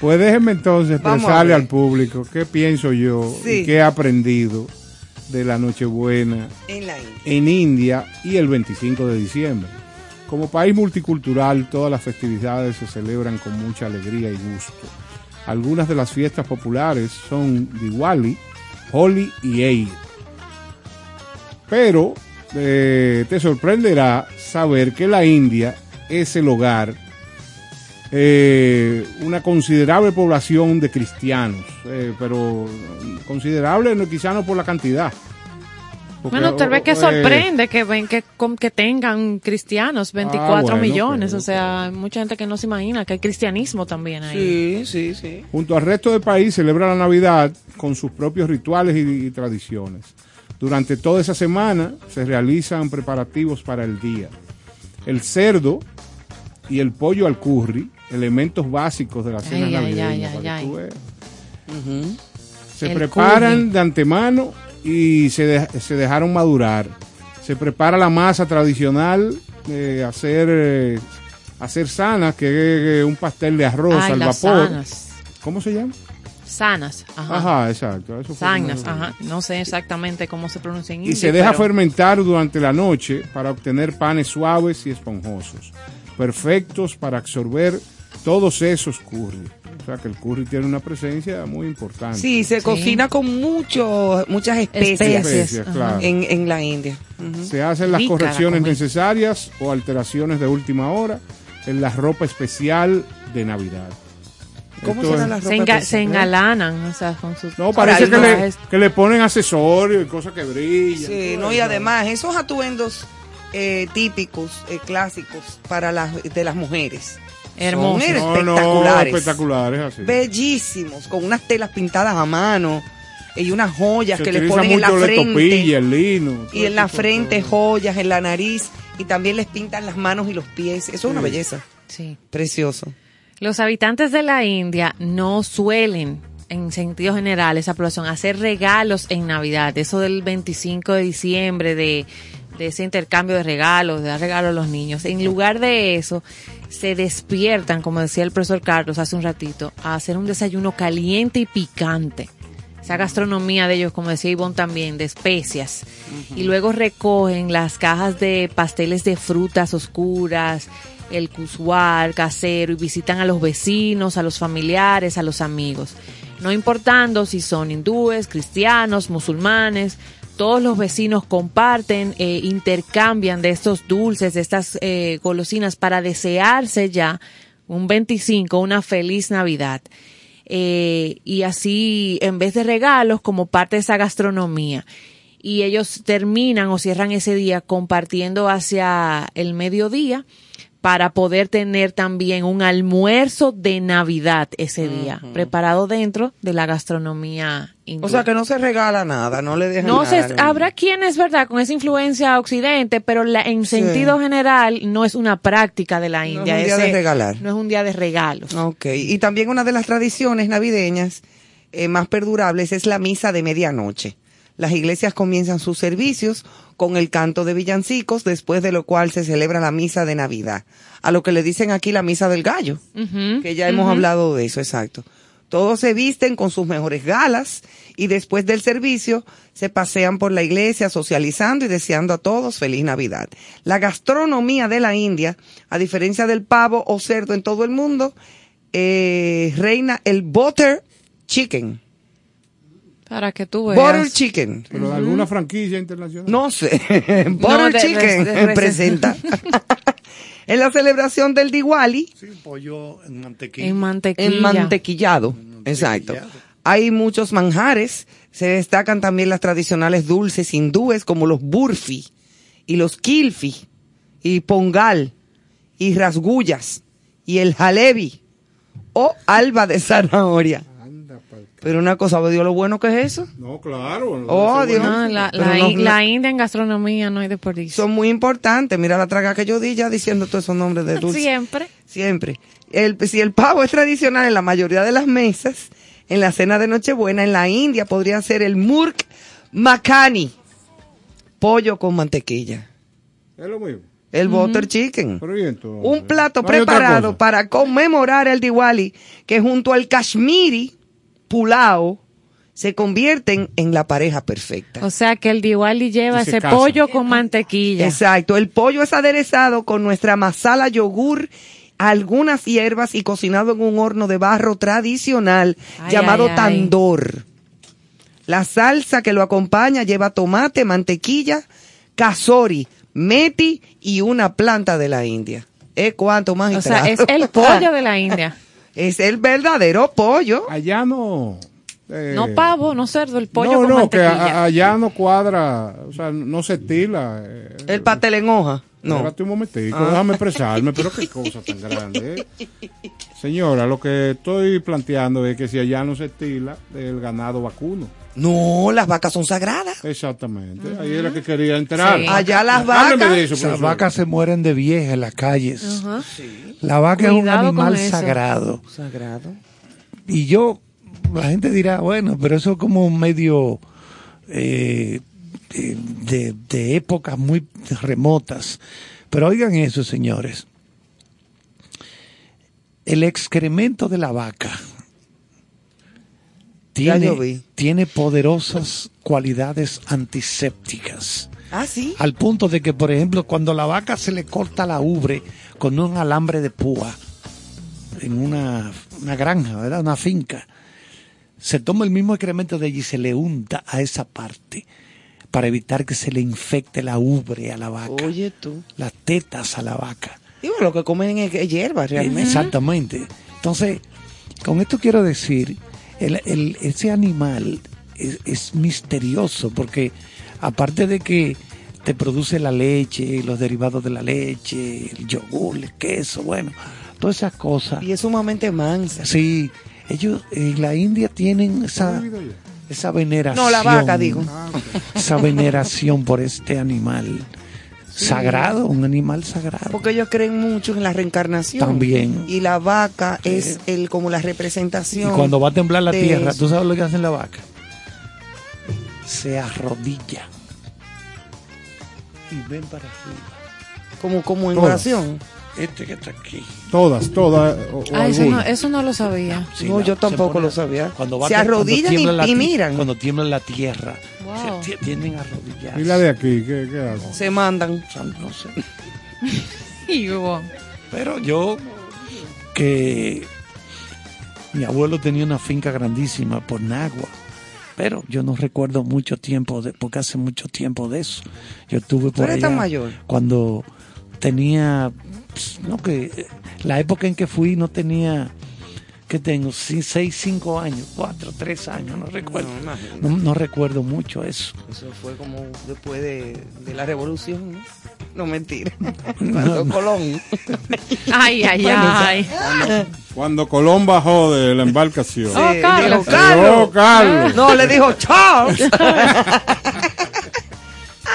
Pues déjenme entonces expresarle al público qué pienso yo Sí. y qué he aprendido de la Nochebuena En la India. en India y el 25 de diciembre. Como país multicultural, todas las festividades se celebran con mucha alegría y gusto. Algunas de las fiestas populares son Diwali, Holi y Eid. Pero eh, te sorprenderá saber que la India es el hogar eh, una considerable población de cristianos, eh, pero considerable no, quizá no por la cantidad. Porque, Bueno, tal vez que eh, sorprende que ven que, con- que tengan cristianos, 24 Ah, bueno, millones, o sea, hay mucha gente que no se imagina que hay cristianismo también ahí. Sí, sí, sí. Junto al resto del país celebra la Navidad con sus propios rituales y, y tradiciones. Durante toda esa semana se realizan preparativos para el día. El cerdo y el pollo al curry, elementos básicos de la cena Ay, navideña. ay, ay, veas. Se El preparan curry. de antemano y se, de- se dejaron madurar. Se prepara la masa tradicional, eh, hacer, eh, hacer sana, que es eh, un pastel de arroz Ay, al las vapor. sanas. ¿Cómo se llama? Sanas, ajá. Ajá, exacto. Eso Sanas, ajá. No sé exactamente cómo se pronuncia en Y se deja pero- fermentar durante la noche para obtener panes suaves y esponjosos, perfectos para absorber todos esos curry. O sea que el curry tiene una presencia muy importante. Sí, se Sí. cocina con mucho, muchas Especias, ajá. claro. en, en la India. Se hacen las Rica correcciones necesarias o alteraciones de última hora en la ropa especial de Navidad. ¿Cómo Esto será es- la ropa se, enga- se engalanan, o sea, con sus No, parece que no, le, que le ponen accesorios y cosas que brillan. Sí, no, y además esos atuendos eh, típicos, eh, clásicos para las de las mujeres. Hermosos. Son No, no, espectaculares. espectaculares así. Bellísimos, con unas telas pintadas a mano y unas joyas Se que le ponen en la frente. topilla, el lino. y en la frente joyas, en la nariz y también les pintan las manos y los pies. Eso es una belleza. Sí. Precioso. Los habitantes de la India no suelen, en sentido general, esa población, hacer regalos en Navidad. Eso del 25 de diciembre, de, de ese intercambio de regalos, de dar regalos a los niños. En lugar de eso, se despiertan, como decía el profesor Carlos hace un ratito, a hacer un desayuno caliente y picante. Esa gastronomía de ellos, como decía Ivonne también, de especias. Y luego recogen las cajas de pasteles de frutas oscuras, el cuswar casero y visitan a los vecinos, a los familiares, a los amigos. No importando si son hindúes, cristianos, musulmanes, todos los vecinos comparten, eh, intercambian de estos dulces, de estas eh, golosinas para desearse ya un 25, una feliz Navidad. Eh, y así, en vez de regalos, como parte de esa gastronomía. Y ellos terminan o cierran ese día compartiendo hacia el mediodía para poder tener también un almuerzo de Navidad ese día, preparado dentro de la gastronomía. O sea que no se regala nada, no le dejan no nada. sé, habrá quienes, ¿verdad?, con esa influencia a occidente, pero la- en sentido general no es una práctica de la No es India. un día ese- de regalar. No es un día de regalos. Ok, y también una de las tradiciones navideñas eh, más perdurables es la misa de medianoche. Las iglesias comienzan sus servicios con el canto de villancicos, después de lo cual se celebra la misa de Navidad, a lo que le dicen aquí la misa del gallo, que ya hemos hablado de eso, exacto. Todos se visten con sus mejores galas y después del servicio se pasean por la iglesia socializando y deseando a todos feliz Navidad. La gastronomía de la India, a diferencia del pavo o cerdo en todo el mundo, eh, reina el butter chicken. Para que tú veas. Butter chicken. Pero alguna franquicia internacional. No sé. [laughs] butter de- chicken de- de- presenta. [laughs] en la celebración del Diwali, pollo en mantequilla. En mantequilla. En mantequillado, exacto. Hay muchos manjares, se destacan también las tradicionales dulces hindúes como los burfi y los kilfi y pongal y rasgullas y el jalebi o alba de zanahoria. Pero una cosa, ¿dio lo bueno que es eso? No, claro. Oh, Dios. No, la, Pero la, no- in- la India en gastronomía no hay desperdicio. Son muy importantes. Mira la traga que yo di ya diciendo todos esos nombres de dulces. Siempre. Siempre. El, si el pavo es tradicional en la mayoría de las mesas, en la cena de Nochebuena, en la India podría ser el murk makhani, pollo con mantequilla. Es lo mismo. El butter chicken. Un plato no preparado para conmemorar el Diwali, que junto al kashmiri, pulao, se convierten en la pareja perfecta. O sea que el Diwali lleva ese pollo con mantequilla. Exacto, el pollo es aderezado con nuestra masala yogur, algunas hierbas y cocinado en un horno de barro tradicional Ay, llamado ay, ay. tandor. La salsa que lo acompaña lleva tomate, mantequilla, casori, meti y una planta de la India. ¿Eh? ¿Cuánto más? O sea, es el [laughs] pollo de la India. Es el verdadero pollo. Allá no. eh, No pavo, no cerdo, el pollo no, con no, que a- allá no cuadra, o sea, no se estila. eh, El pastel en hoja. No. Espérate un momentico, Ah. déjame expresarme, pero qué cosa tan grande. ¿eh? Señora, lo que estoy planteando es que si allá no se estila el ganado vacuno. No, las vacas son sagradas. Exactamente, ahí era que quería entrar. Sí. Allá las vacas- de eso, Las vacas se mueren de vieja en las calles. La vaca es un animal sagrado. Sagrado. Y yo, la gente dirá, bueno, pero eso es como un medio eh, de, de épocas muy remotas. Pero oigan eso, señores. El excremento de la vaca tiene, poderosas cualidades antisépticas. Ah, sí. Al punto de que, por ejemplo, cuando la vaca se le corta la ubre con un alambre de púa en una, una granja, ¿verdad? Una finca, se toma el mismo excremento de allí y se le unta a esa parte para evitar que se le infecte la ubre a la vaca, Oye tú. las tetas a la vaca. Digo, lo que comen es es hierba realmente. Exactamente. Entonces, con esto quiero decir, el, el- ese animal es, es misterioso porque aparte de que te produce la leche, los derivados de la leche, el yogur, el queso, bueno, todas esas cosas. Y es sumamente mansa. Sí, ellos en la India tienen esa, esa veneración. No, la vaca, digo. Esa veneración por este animal sagrado, un animal sagrado. Porque ellos creen mucho en la reencarnación. También. Y la vaca es el como la representación. Y cuando va a temblar la tierra, eso. ¿tú sabes lo que hace la vaca? Se arrodilla. Y ven para arriba. Como, como en oración. Este que está aquí. Todas, todas. o- o Ah, eso no, eso no lo sabía. Sí, No, la- yo tampoco pone- lo sabía. Cuando va Se a- cuando arrodillan y- la y miran. Cuando tiembla la tierra, Wow. se ti- tienden a arrodillar. ¿Y la de aquí? ¿Qué, qué hago? Se mandan. No sé. [laughs] Y hubo- Pero yo, que mi abuelo tenía una finca grandísima por Nagua, pero yo no recuerdo mucho tiempo, de, porque hace mucho tiempo de eso. Yo estuve ¿Tú por eres allá tan mayor? cuando tenía, no que, eh, la época en que fui no tenía, que tengo, Sí, seis, cinco años, cuatro, tres años, no recuerdo. No, imagínate. No, no recuerdo mucho eso. Eso fue como después de, de la revolución, ¿no? No, mentira. [laughs] Cuando Colón. [laughs] Ay, ay, ay. Cuando Colón bajó de la embarcación. Sí, dijo, Carlos. Oh, Carlos. No, le dijo Charles. [laughs]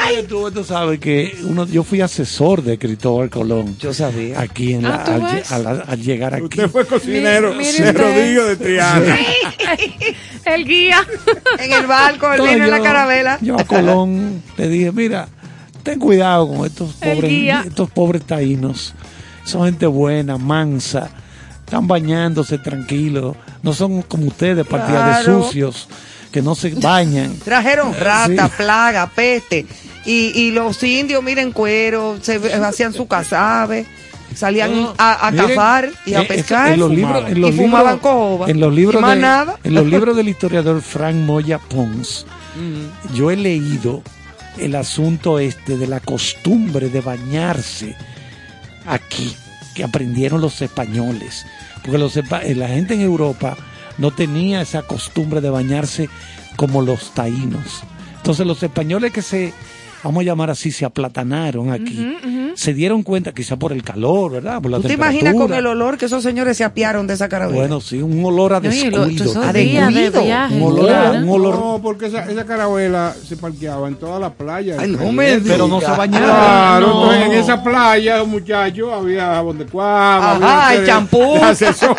Ay, tú, tú sabes que uno, yo fui asesor de Cristóbal Colón. Yo sabía. Aquí en la, Ah, ¿tú al, ves? al- al llegar aquí. Usted fue cocinero mire de rodillo de Triana. [laughs] El guía. En el barco, Entonces vino en la carabela. Yo a Colón le dije, mira, ten cuidado con estos El pobres, estos pobres taínos. Son gente buena, mansa. Están bañándose tranquilos. No son como ustedes, partida de sucios, que no se bañan. [laughs] Trajeron rata, Sí. plaga, peste. Y, y los indios, miren, cuero, se hacían su casabe, salían No, a, a miren, cazar y a eh, pescar. En los libros, en los y fumaban cojoba. En los libros, y más de- nada. en los libros [laughs] del historiador Frank Moya Pons, yo he leído el asunto este de la costumbre de bañarse aquí, que aprendieron los españoles. Porque los, la gente en Europa no tenía esa costumbre de bañarse como los taínos. Entonces los españoles que se, vamos a llamar así, se aplatanaron aquí, se dieron cuenta, quizá por el calor, ¿verdad? Por la ¿Tú te imaginas con el olor que esos señores se apiaron de esa carabela? Bueno, sí, un olor a descuido. A de descuido. viaje. Un olor, a- claro. un olor No, porque esa, esa carabela se parqueaba en toda la playa. Ay, no me pero no se bañaron. Claro, No. en esa playa, muchachos, había jabón de cuava, Ajá, había el de- champú. [laughs] de accesorios,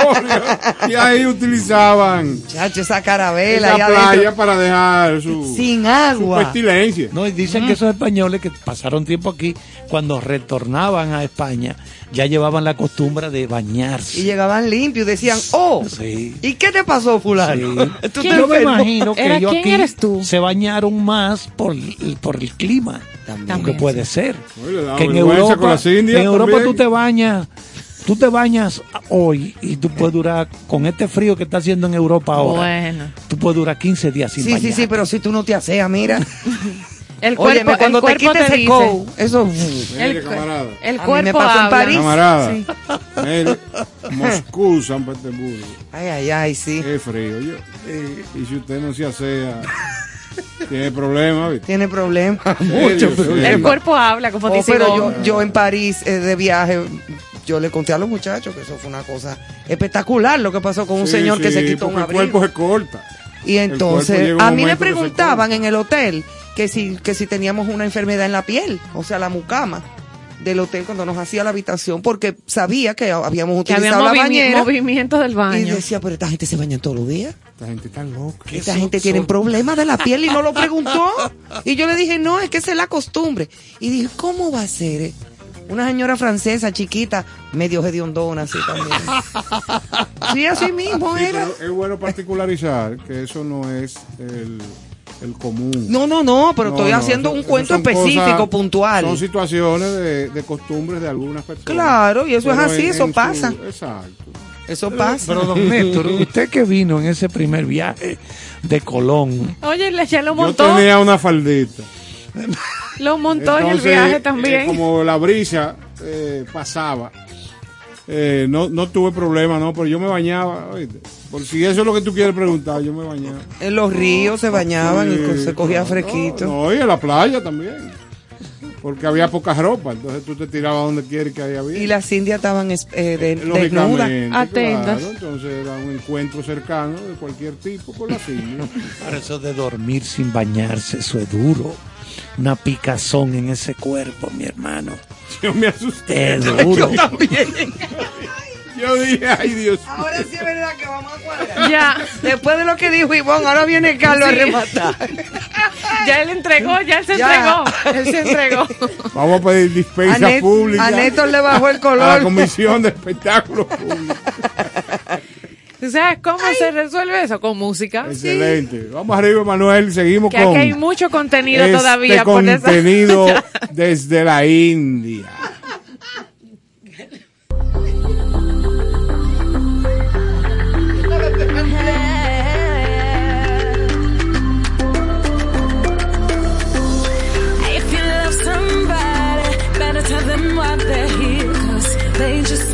y ahí utilizaban Chacho, esa carabela esa playa adentro, para dejar su, sin su agua. pestilencia. No, y dicen que esos españoles que pasaron tiempo aquí, cuando retornaban a España, ya llevaban la costumbre de bañarse. Y llegaban limpios y decían, oh, Sí. ¿y qué te pasó, fulano? Sí. [laughs] ¿Tú te Yo me imagino que ¿Era ellos quién aquí eres tú? se bañaron más por, el- por el clima. También. Que puede ser. Que en Europa, en Europa también. tú te bañas, tú te bañas hoy y tú puedes durar, con este frío que está haciendo en Europa ahora, Bueno. tú puedes durar 15 días sin Sí, sí, sí, pero si tú no te aseas, mira. [laughs] El Óyeme, cuerpo, cuando el te cuerpo quites te ese dice. coat, eso... Mire, El, camarada. el A mí cuerpo me pasó en habla. París. Camarada, Sí. [laughs] Moscú, San Petersburgo, Ay, ay, ay, sí. es frío. Yo, y si usted no se asea, tiene problemas. Tiene problemas, [laughs] serio. problemas. El cuerpo habla, como Oh, dice pero yo, yo en París eh, de viaje, yo le conté a los muchachos que eso fue una cosa espectacular lo que pasó con un Sí, señor que se quitó un abrigo. El cuerpo se corta. Y el entonces, a mí me preguntaban en el hotel que si, que si teníamos una enfermedad en la piel, o sea, la mucama del hotel cuando nos hacía la habitación, porque sabía que habíamos que había utilizado la bañera. movimiento del Y baño. decía, pero esta gente se baña todos los días. Esta gente está loca. Esta gente tiene problemas de la piel y no lo [laughs] preguntó. Y yo le dije, no, es que esa es la costumbre. Y dije, ¿cómo va a ser? eh? Una señora francesa chiquita, medio hediondona así también. [laughs] Sí, así mismo Sí, era. es bueno particularizar que eso no es el, el común. No, no, no, pero No, estoy no, haciendo eso- un eso cuento específico, cosas- puntual. Son situaciones de, de costumbres de algunas personas. Claro, y eso es así, en- eso en su- pasa. exacto. Eso pasa. Pero don Néstor, [laughs] usted que vino en ese primer viaje de Colón, Oye, le- ya lo Yo montó. tenía una faldita. Lo montó en el viaje eh, también. como la brisa eh, pasaba, eh, no, no tuve problema, no, pero yo me bañaba. oíste. Por si eso es lo que tú quieres preguntar, yo me bañaba. En los ríos se bañaban y se cogía fresquito. No, y en la playa también. Porque había poca ropa, entonces tú te tirabas donde quieres que haya bien. Y las indias estaban es- eh, de- Lógicamente, desnudas. Atentas. claro, entonces era un encuentro cercano de cualquier tipo con las indias. [laughs] para eso de dormir sin bañarse, eso es duro. Una picazón en ese cuerpo, mi hermano. Yo me asusté. Es duro. Yo dije, ay Dios. Ahora sí es verdad que vamos a cuadrar. Ya, Después de lo que dijo Ivonne, ahora viene Carlos Sí. a rematar. [laughs] ya él entregó, ya él se Ya. entregó. Él se entregó. Vamos a pedir dispensa A, pública. a Néstor le bajó el a la color. Comisión de Espectáculos Públicos. [laughs] ¿Tú sabes cómo se resuelve eso? Con música. Excelente. Vamos arriba, Manuel. Seguimos Que aquí con hay mucho contenido este todavía. por esa- contenido [laughs] desde la India. If you love somebody, better tell them why they're here. Cause they just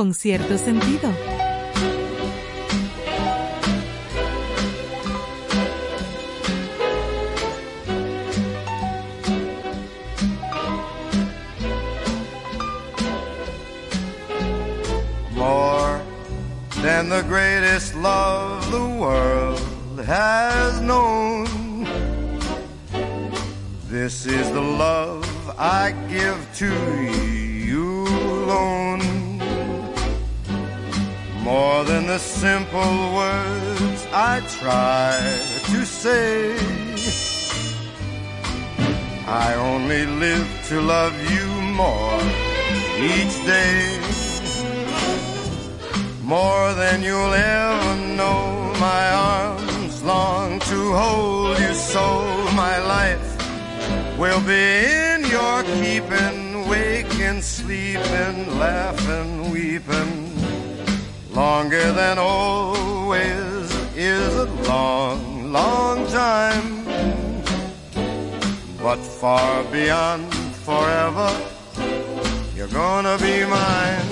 con cierto sentido. More than the greatest love the world has known. This is the love I give to you alone more than the simple words I try to say. I only live to love you more each day, more than you'll ever know. My arms long to hold you so. My life will be in your keeping, waking, sleeping, laughing, weeping Longer than always is a long, long time. But far beyond forever, you're gonna be mine.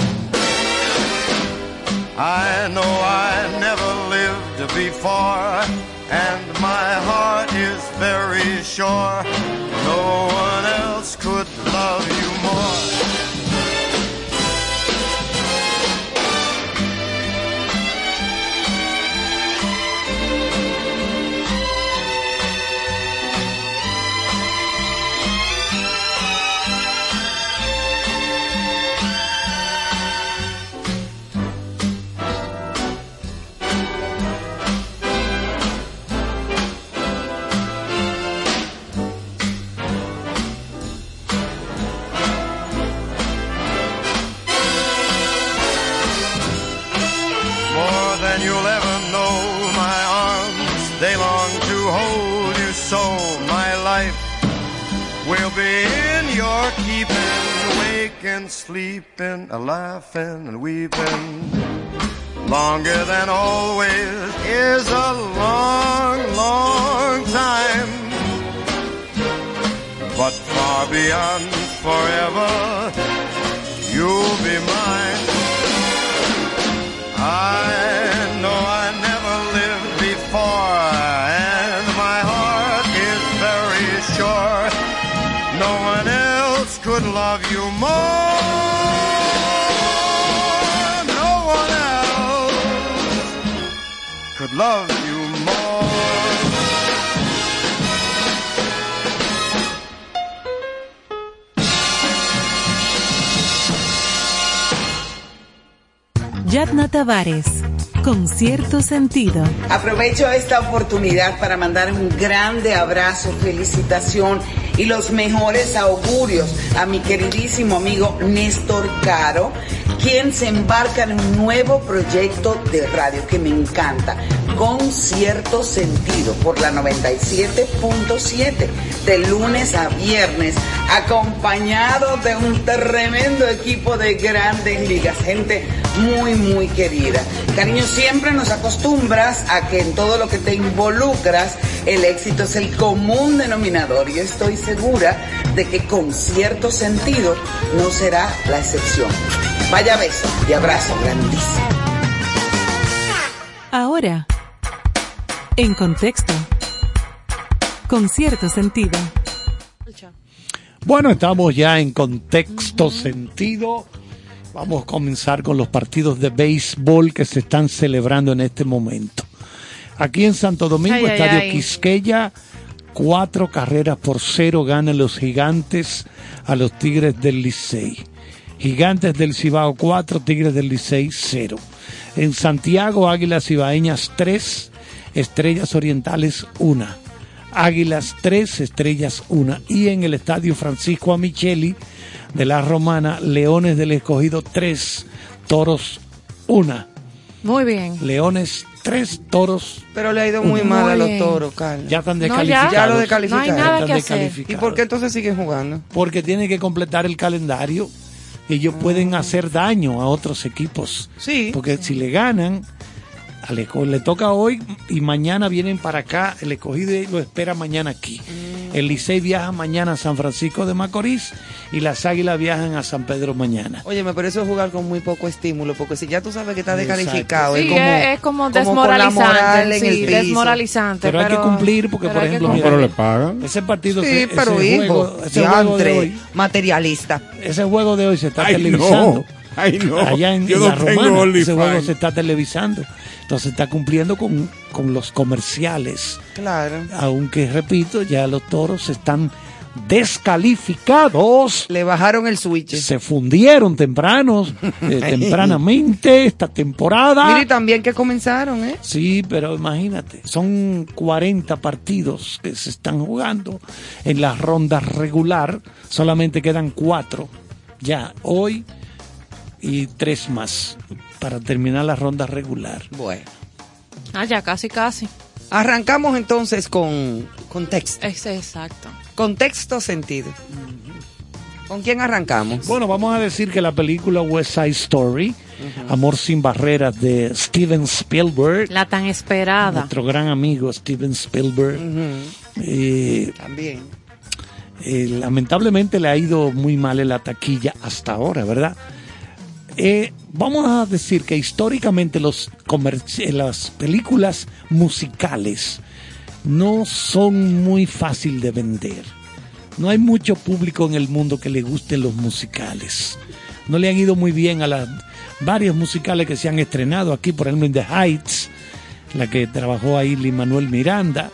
I know I never lived before, and my heart is very sure no one else could love you. waking, sleeping, laughing and weeping. Longer than always is a long, long time. But far beyond forever, you'll be mine. I know I could love you more. No one else could love you more. Yadna Tavares, con cierto sentido. Aprovecho esta oportunidad para mandar un grande abrazo, felicitación y los mejores augurios a mi queridísimo amigo Néstor Caro, quien se embarca en un nuevo proyecto de radio que me encanta, con cierto sentido, por la 97.7, de lunes a viernes, acompañado de un tremendo equipo de grandes ligas, gente muy, muy querida. Cariño, siempre nos acostumbras a que en todo lo que te involucras, el éxito es el común denominador. Y estoy segura de que con cierto sentido no será la excepción. Vaya beso y abrazo grandísimo. Ahora, en contexto, con cierto sentido. Bueno, estamos ya en contexto sentido. Vamos a comenzar con los partidos de béisbol que se están celebrando en este momento. Aquí en Santo Domingo, ay, Estadio ay. Quisqueya, cuatro carreras por cero ganan los gigantes a los Tigres del Licey. Gigantes del Cibao 4, Tigres del Licey 0. En Santiago, Águilas Cibaeñas 3, Estrellas Orientales 1. Águilas 3, Estrellas 1. Y en el Estadio Francisco Amicheli de la Romana, Leones del Escogido 3, Toros 1. Muy bien. Leones 3, Toros Pero le ha ido muy Muy mal a los toros, Carlos. ya están No, ya. descalificados. Ya lo descalificaron. No hay nada Ya que están hacer. ¿Y descalificados. por qué entonces siguen jugando? Porque tienen que completar el calendario. Ellos pueden hacer daño a otros equipos. Sí. Porque si le ganan, al le toca hoy y mañana vienen para acá. El escogido lo espera mañana aquí. El Licey viaja mañana a San Francisco de Macorís y las Águilas viajan a San Pedro mañana. Oye, me parece jugar con muy poco estímulo, porque si ya tú sabes que está descalificado, Sí, es como, es, como desmoralizante. sí. Pero hay que cumplir porque, por que ejemplo, No, mira, pero le pagan. ese partido, Sí, ese pero hijo, juego, ese juego de hoy, materialista. ese juego de hoy se está Ay, televisando. no. Ay, no. Allá en, Yo en no la tengo Romana, ese juego se está televisando. Entonces está cumpliendo con, con los comerciales. Claro. Aunque, repito, ya los toros están descalificados. Le bajaron el switch. Se fundieron tempranos, [laughs] eh, tempranamente esta temporada. Mire, y también que comenzaron, ¿eh? Sí, pero imagínate, son 40 partidos que se están jugando en la ronda regular, solamente quedan cuatro ya hoy y tres más para terminar la ronda regular. Bueno. Ah, ya casi, casi. Arrancamos entonces con contexto. Es exacto. Contexto sentido. ¿Con quién arrancamos? Bueno, vamos a decir que la película West Side Story, Amor sin barreras de Steven Spielberg, La tan esperada. nuestro gran amigo Steven Spielberg, eh, También. Eh, lamentablemente le ha ido muy mal en la taquilla hasta ahora, ¿verdad? Eh, vamos a decir que históricamente los eh, las películas musicales no son muy fácil de vender. No hay mucho público en el mundo que le gusten los musicales. No le han ido muy bien a las varios musicales que se han estrenado aquí, por ejemplo, en The Heights, la que trabajó ahí Lin Manuel Miranda.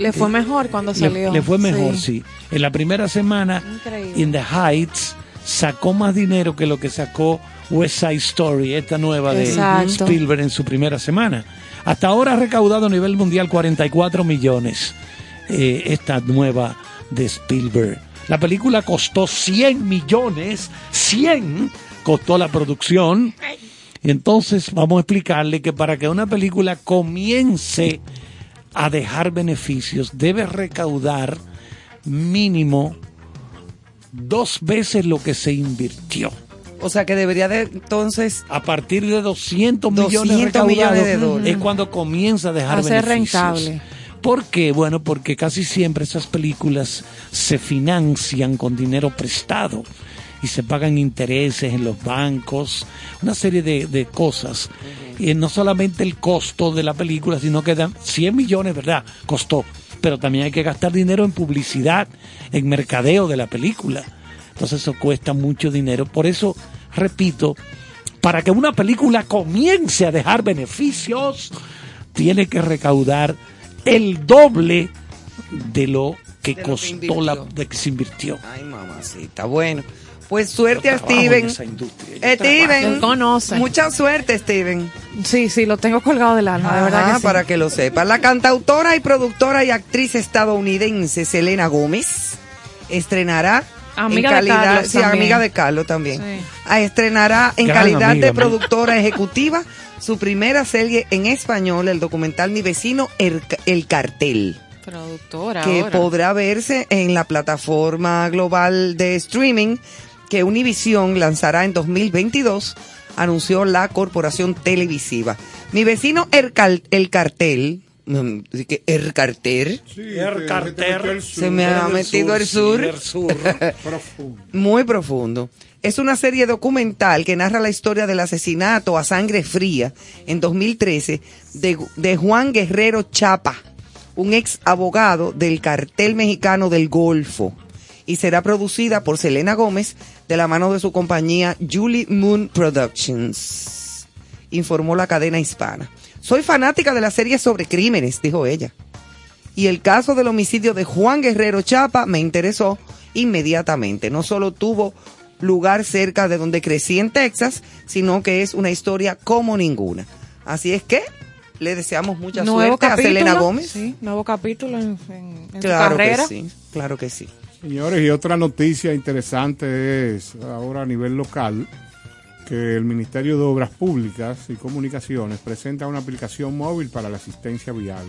Le fue mejor cuando salió. Le, fue mejor, sí. En la primera semana, Increíble. In the Heights sacó más dinero que lo que sacó West Side Story, esta nueva de Exacto. Spielberg en su primera semana. Hasta ahora ha recaudado a nivel mundial 44 millones eh, esta nueva de Spielberg. La película costó 100 millones, 100 costó la producción. Y entonces vamos a explicarle que para que una película comience a dejar beneficios debe recaudar mínimo dos veces lo que se invirtió. O sea que debería de entonces A partir de 200 millones 200 recaudados millones de dólares. es cuando comienza a dejar A ser beneficios. rentable. ¿Por qué? Bueno, porque casi siempre esas películas se financian con dinero prestado y se pagan intereses en los bancos, una serie de, de cosas. Y no solamente el costo de la película, sino que dan 100 millones, ¿verdad? Costó. Pero también hay que gastar dinero en publicidad, en mercadeo de la película. Entonces eso cuesta mucho dinero. Por eso, repito, para que una película comience a dejar beneficios, tiene que recaudar el doble de lo que De lo que costó la de que se invirtió. Ay, mamacita. Bueno, pues suerte a Steven. Eh, Steven. Conoce. Mucha suerte, Steven. Sí, sí, lo tengo colgado del alma, de verdad que sí. para que lo sepa. La cantautora y productora y actriz estadounidense Selena Gómez estrenará Amiga en de Carlos sí, también. amiga de Carlos también. Sí. Ah, estrenará en Gran calidad amiga, de amiga. productora ejecutiva su primera serie en español, el documental Mi vecino El, El Cartel Productora que ahora. podrá verse en la plataforma global de streaming que Univision lanzará en 2022, anunció la corporación televisiva. Mi vecino El, Cartel, que El Cartel, El carter. se me ha metido el sur, el sur. [laughs] muy profundo. Es una serie documental que narra la historia del asesinato a sangre fría en 2013 de, de Juan Guerrero Chapa, un ex abogado del cartel mexicano del Golfo. Y será producida por Selena Gómez de la mano de su compañía Julie Moon Productions, informó la cadena hispana. Soy fanática de las series sobre crímenes, dijo ella y el caso del homicidio de Juan Guerrero Chapa me interesó inmediatamente. No solo tuvo lugar cerca de donde crecí en Texas, sino que es una historia como ninguna. Así es que le deseamos mucha nuevo suerte a capítulo, Selena Gómez. Sí, nuevo capítulo en, en- en Claro su carrera. que sí, claro que sí. Señores, y otra noticia interesante es ahora a nivel local que el Ministerio de Obras Públicas y Comunicaciones presenta una aplicación móvil para la asistencia vial.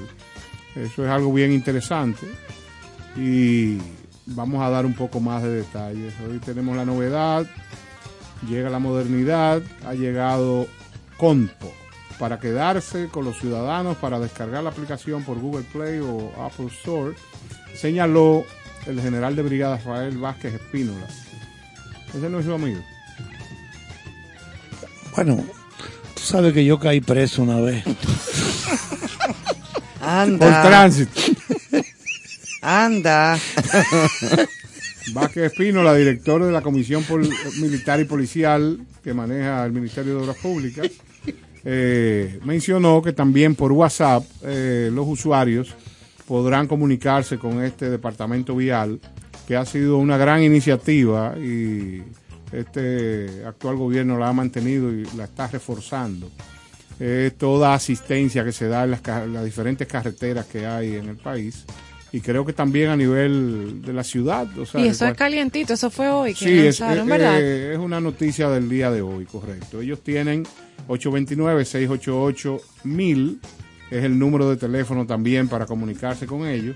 Eso es algo bien interesante y vamos a dar un poco más de detalles. Hoy tenemos la novedad, llega la modernidad, ha llegado Conpo para quedarse con los ciudadanos para descargar la aplicación por Google Play o Apple Store, señaló el general de brigada Rafael Vázquez Espínola. Ese no es su amigo. Bueno, tú sabes que yo caí preso una vez. Anda. Por tránsito. Anda. Vázquez Espínola, director de la Comisión Pol- Militar y Policial que maneja el Ministerio de Obras Públicas, eh, mencionó que también por WhatsApp eh, los usuarios podrán comunicarse con este departamento vial, que ha sido una gran iniciativa y este actual gobierno la ha mantenido y la está reforzando. Eh, toda asistencia que se da en las, diferentes carreteras que hay en el país y creo que también a nivel de la ciudad. O sea, y eso es calientito, eso fue hoy que Sí, es, eh, ¿verdad? eh, es una noticia del día de hoy, correcto. Ellos tienen 829-688-1000, es el número de teléfono también para comunicarse con ellos.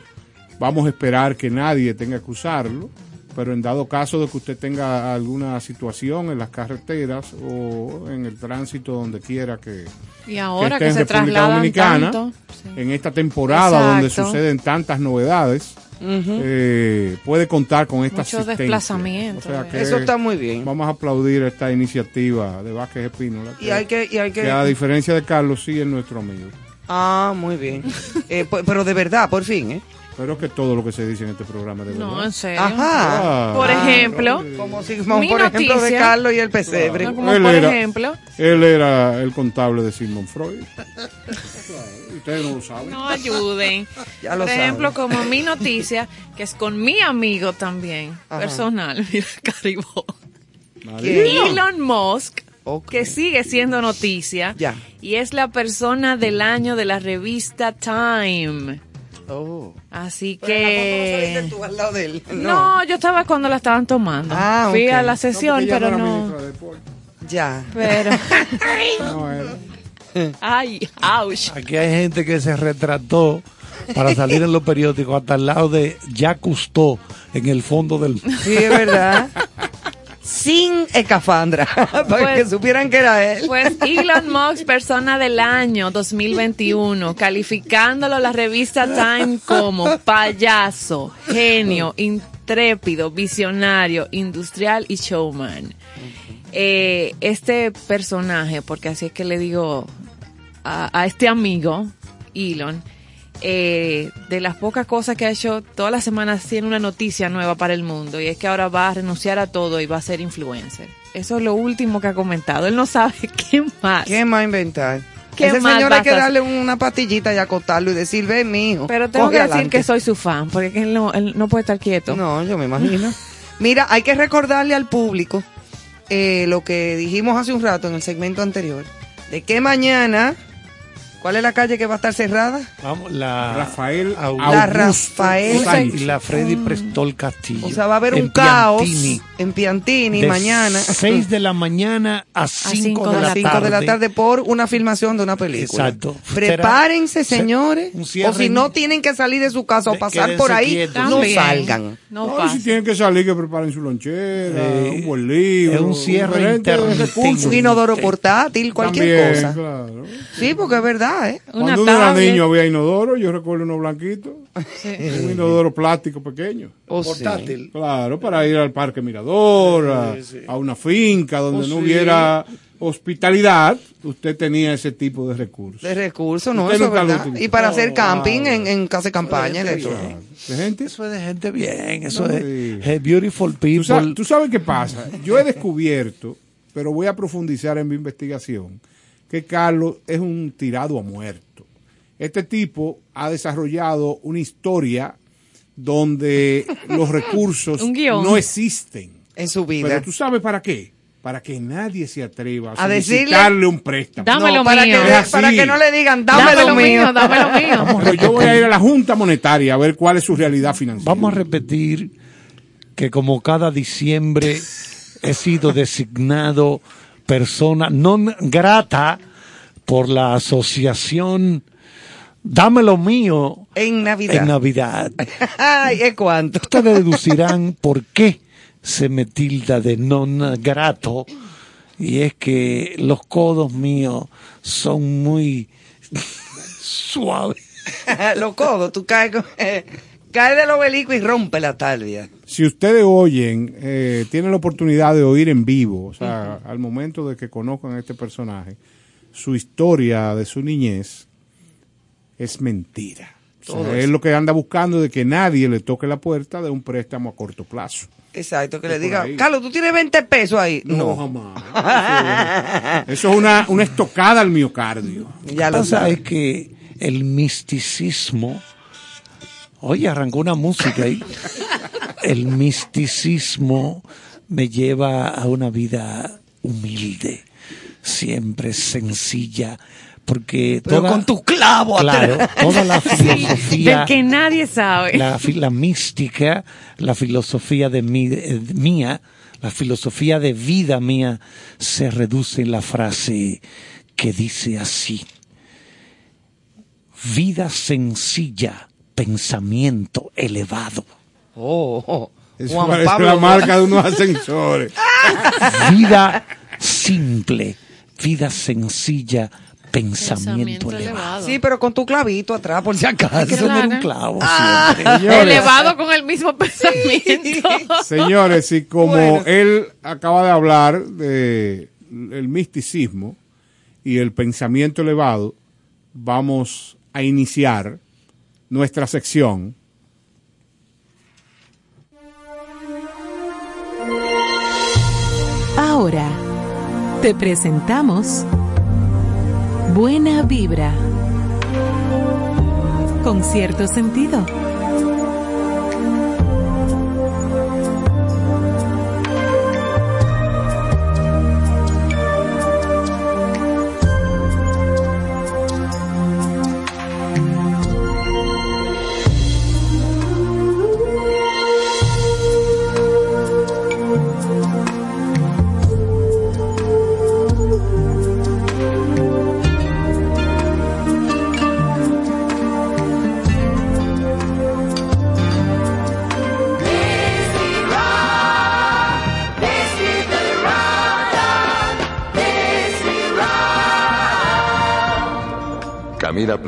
Vamos a esperar que nadie tenga que usarlo, pero en dado caso de que usted tenga alguna situación en las carreteras o en el tránsito donde quiera que, Y ahora esté que en se República Dominicana, tanto, en esta temporada donde suceden tantas novedades, eh, puede contar con esta Mucho asistencia. desplazamiento, O sea eh. que Eso está muy bien. Vamos a aplaudir esta iniciativa de Vázquez Espínola. Y hay que, y hay que. que a diferencia de Carlos, sí es nuestro amigo. Ah, muy bien. [laughs] Eh, pero de verdad, por fin, ¿eh? Pero es que todo lo que se dice en este programa de verdad. No, en serio. Ajá. Ah, Por ejemplo, Como si, como Mi por ejemplo, de noticia- Carlos y el pesebre. Como Él por era- ejemplo, Él era el contable de Sigmund Freud. [laughs] Ustedes no lo saben. no ayuden. [laughs] Ya lo por ejemplo, saben. como mi noticia, que es con mi amigo también, Ajá. personal, [laughs] mira, Caribó. Elon Musk, que sigue siendo noticia, Ya. y es la persona del año de la revista Time. Oh. Así Pero en la foto no que... saliste tú al lado de él. No, yo estaba cuando la estaban tomando. Ah, Fui a la No, sesión, ella pero no. Ya. Pero, [laughs] No ay, ouch. Aquí hay gente que se retrató para salir en los periódicos hasta al lado de Jacques Cousteau en el fondo del Sí, es verdad. [laughs] sin escafandra, [laughs] para Pues- que supieran que era él. Pues [laughs] Elon Musk, persona del año 2021, calificándolo la revista Time como payaso, genio, intrépido, visionario, industrial y showman. Eh, este personaje, porque así es que le digo a, a este amigo, Elon, eh, de las pocas cosas que ha hecho, todas las semanas tiene una noticia nueva para el mundo y es que ahora va a renunciar a todo y va a ser influencer. Eso es lo último que ha comentado. Él no sabe [laughs] qué más. ¿Qué más inventar? ¿Qué Ese más señor hay que a darle una patillita y acostarlo y decir, ven, mijo. Pero tengo que decir adelante". que soy su fan, porque él no, él no puede estar quieto. No, yo me imagino. [laughs] Mira, hay que recordarle al público eh, lo que dijimos hace un rato en el segmento anterior, de que mañana, ¿cuál es la calle que va a estar cerrada? Vamos, la Rafael Augusto La Rafael y la Freddy Prestol Castillo. O sea, va a haber en un caos en Piantini de mañana. 6 de la mañana a 5 cinco de, la, cinco tarde. de la tarde por una filmación de una película. Exacto. Prepárense, Será- señores. un O si no tienen que salir de su casa o pasar por ahí, quietos. no salgan. No si tienen que salir, que preparen su lonchera, Eh, un buen libro. es un cierre intermitente. recursos. Un inodoro portátil, cualquier También, cosa. claro. Sí, porque es verdad, ¿eh? Una Cuando uno era niño había inodoro, yo recuerdo uno blanquito, un inodoro plástico pequeño. O sí. Portátil. Claro, para ir al Parque Mirador, a, a una finca donde Oh, no sí. hubiera hospitalidad, usted tenía ese tipo de recursos. De recursos, ¿no? Eso es verdad. Y para hacer camping wow. en, en casa de campaña y de todo. ¿De gente? Eso es de gente bien, eso No es, beautiful people. ¿Tú sabes, tú sabes qué pasa? Yo he descubierto, pero voy a profundizar en mi investigación, que Carlos es un tirado a muerto. Este tipo ha desarrollado una historia donde [laughs] los recursos no existen. En su vida. Pero tú sabes para qué. Para que nadie se atreva a, A solicitarle un préstamo. Dámelo No, para, mío. que, para que no le digan, dame Dámelo lo mío. mío, dámelo [laughs] mío. Pero yo voy a ir a la Junta Monetaria a ver cuál es su realidad financiera. Vamos a repetir que como cada diciembre he sido designado persona non grata por la asociación Dame lo mío En Navidad. en Navidad. [laughs] Ay, ¿es cuánto? Ustedes deducirán por qué se me tilda de non grato y es que los codos míos son muy [laughs] suaves. [laughs] Los codos, tú caes, con- caes del obelisco y rompe la talvia. Si ustedes oyen, eh, tienen la oportunidad de oír en vivo, o sea, al momento de que conozcan a este personaje, su historia de su niñez es mentira. O sea, es lo que anda buscando de que nadie le toque la puerta de un préstamo a corto plazo. Exacto, que le diga, ahí. Carlos, tú tienes 20 pesos ahí. No, No, jamás. Eso es una, una estocada al miocardio. ya Lo que pasa sabes. es que el misticismo, oye, arrancó una música ahí. El misticismo me lleva a una vida humilde, siempre sencilla, porque Pero toda, con tu clavo claro, toda la filosofía, Del que nadie sabe. la, la mística, la filosofía de, mi, eh, mía, la filosofía de vida mía se reduce en la frase que dice así. Vida sencilla, pensamiento elevado. Oh, oh. Eso Juan parece Pablo la marca de unos ascensores. [laughs] Vida simple, vida sencilla, pensamiento, Pensamiento elevado. elevado. Sí, pero con tu clavito atrás, por si acaso. Era un clavo Ah. siempre. Elevado con el mismo pensamiento. [laughs] Señores, y como Bueno. él acaba de hablar de el misticismo y el pensamiento elevado, vamos a iniciar nuestra sección. Ahora te presentamos Buena Vibra. Con cierto sentido.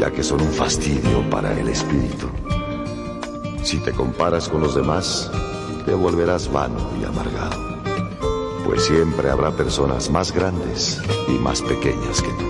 ya que son un fastidio para el espíritu. Si te comparas con los demás, te volverás vano y amargado, pues siempre habrá personas más grandes y más pequeñas que tú.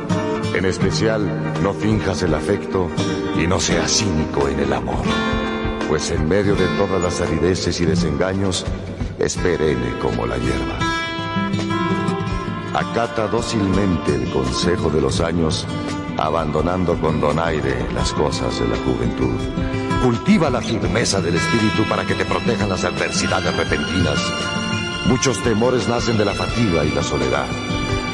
En especial, no finjas el afecto y no seas cínico en el amor. Pues en medio de todas las arideces y desengaños, es perenne como la hierba. Acata dócilmente el consejo de los años, abandonando con donaire las cosas de la juventud. Cultiva la firmeza del espíritu para que te protejan las adversidades repentinas. Muchos temores nacen de la fatiga y la soledad.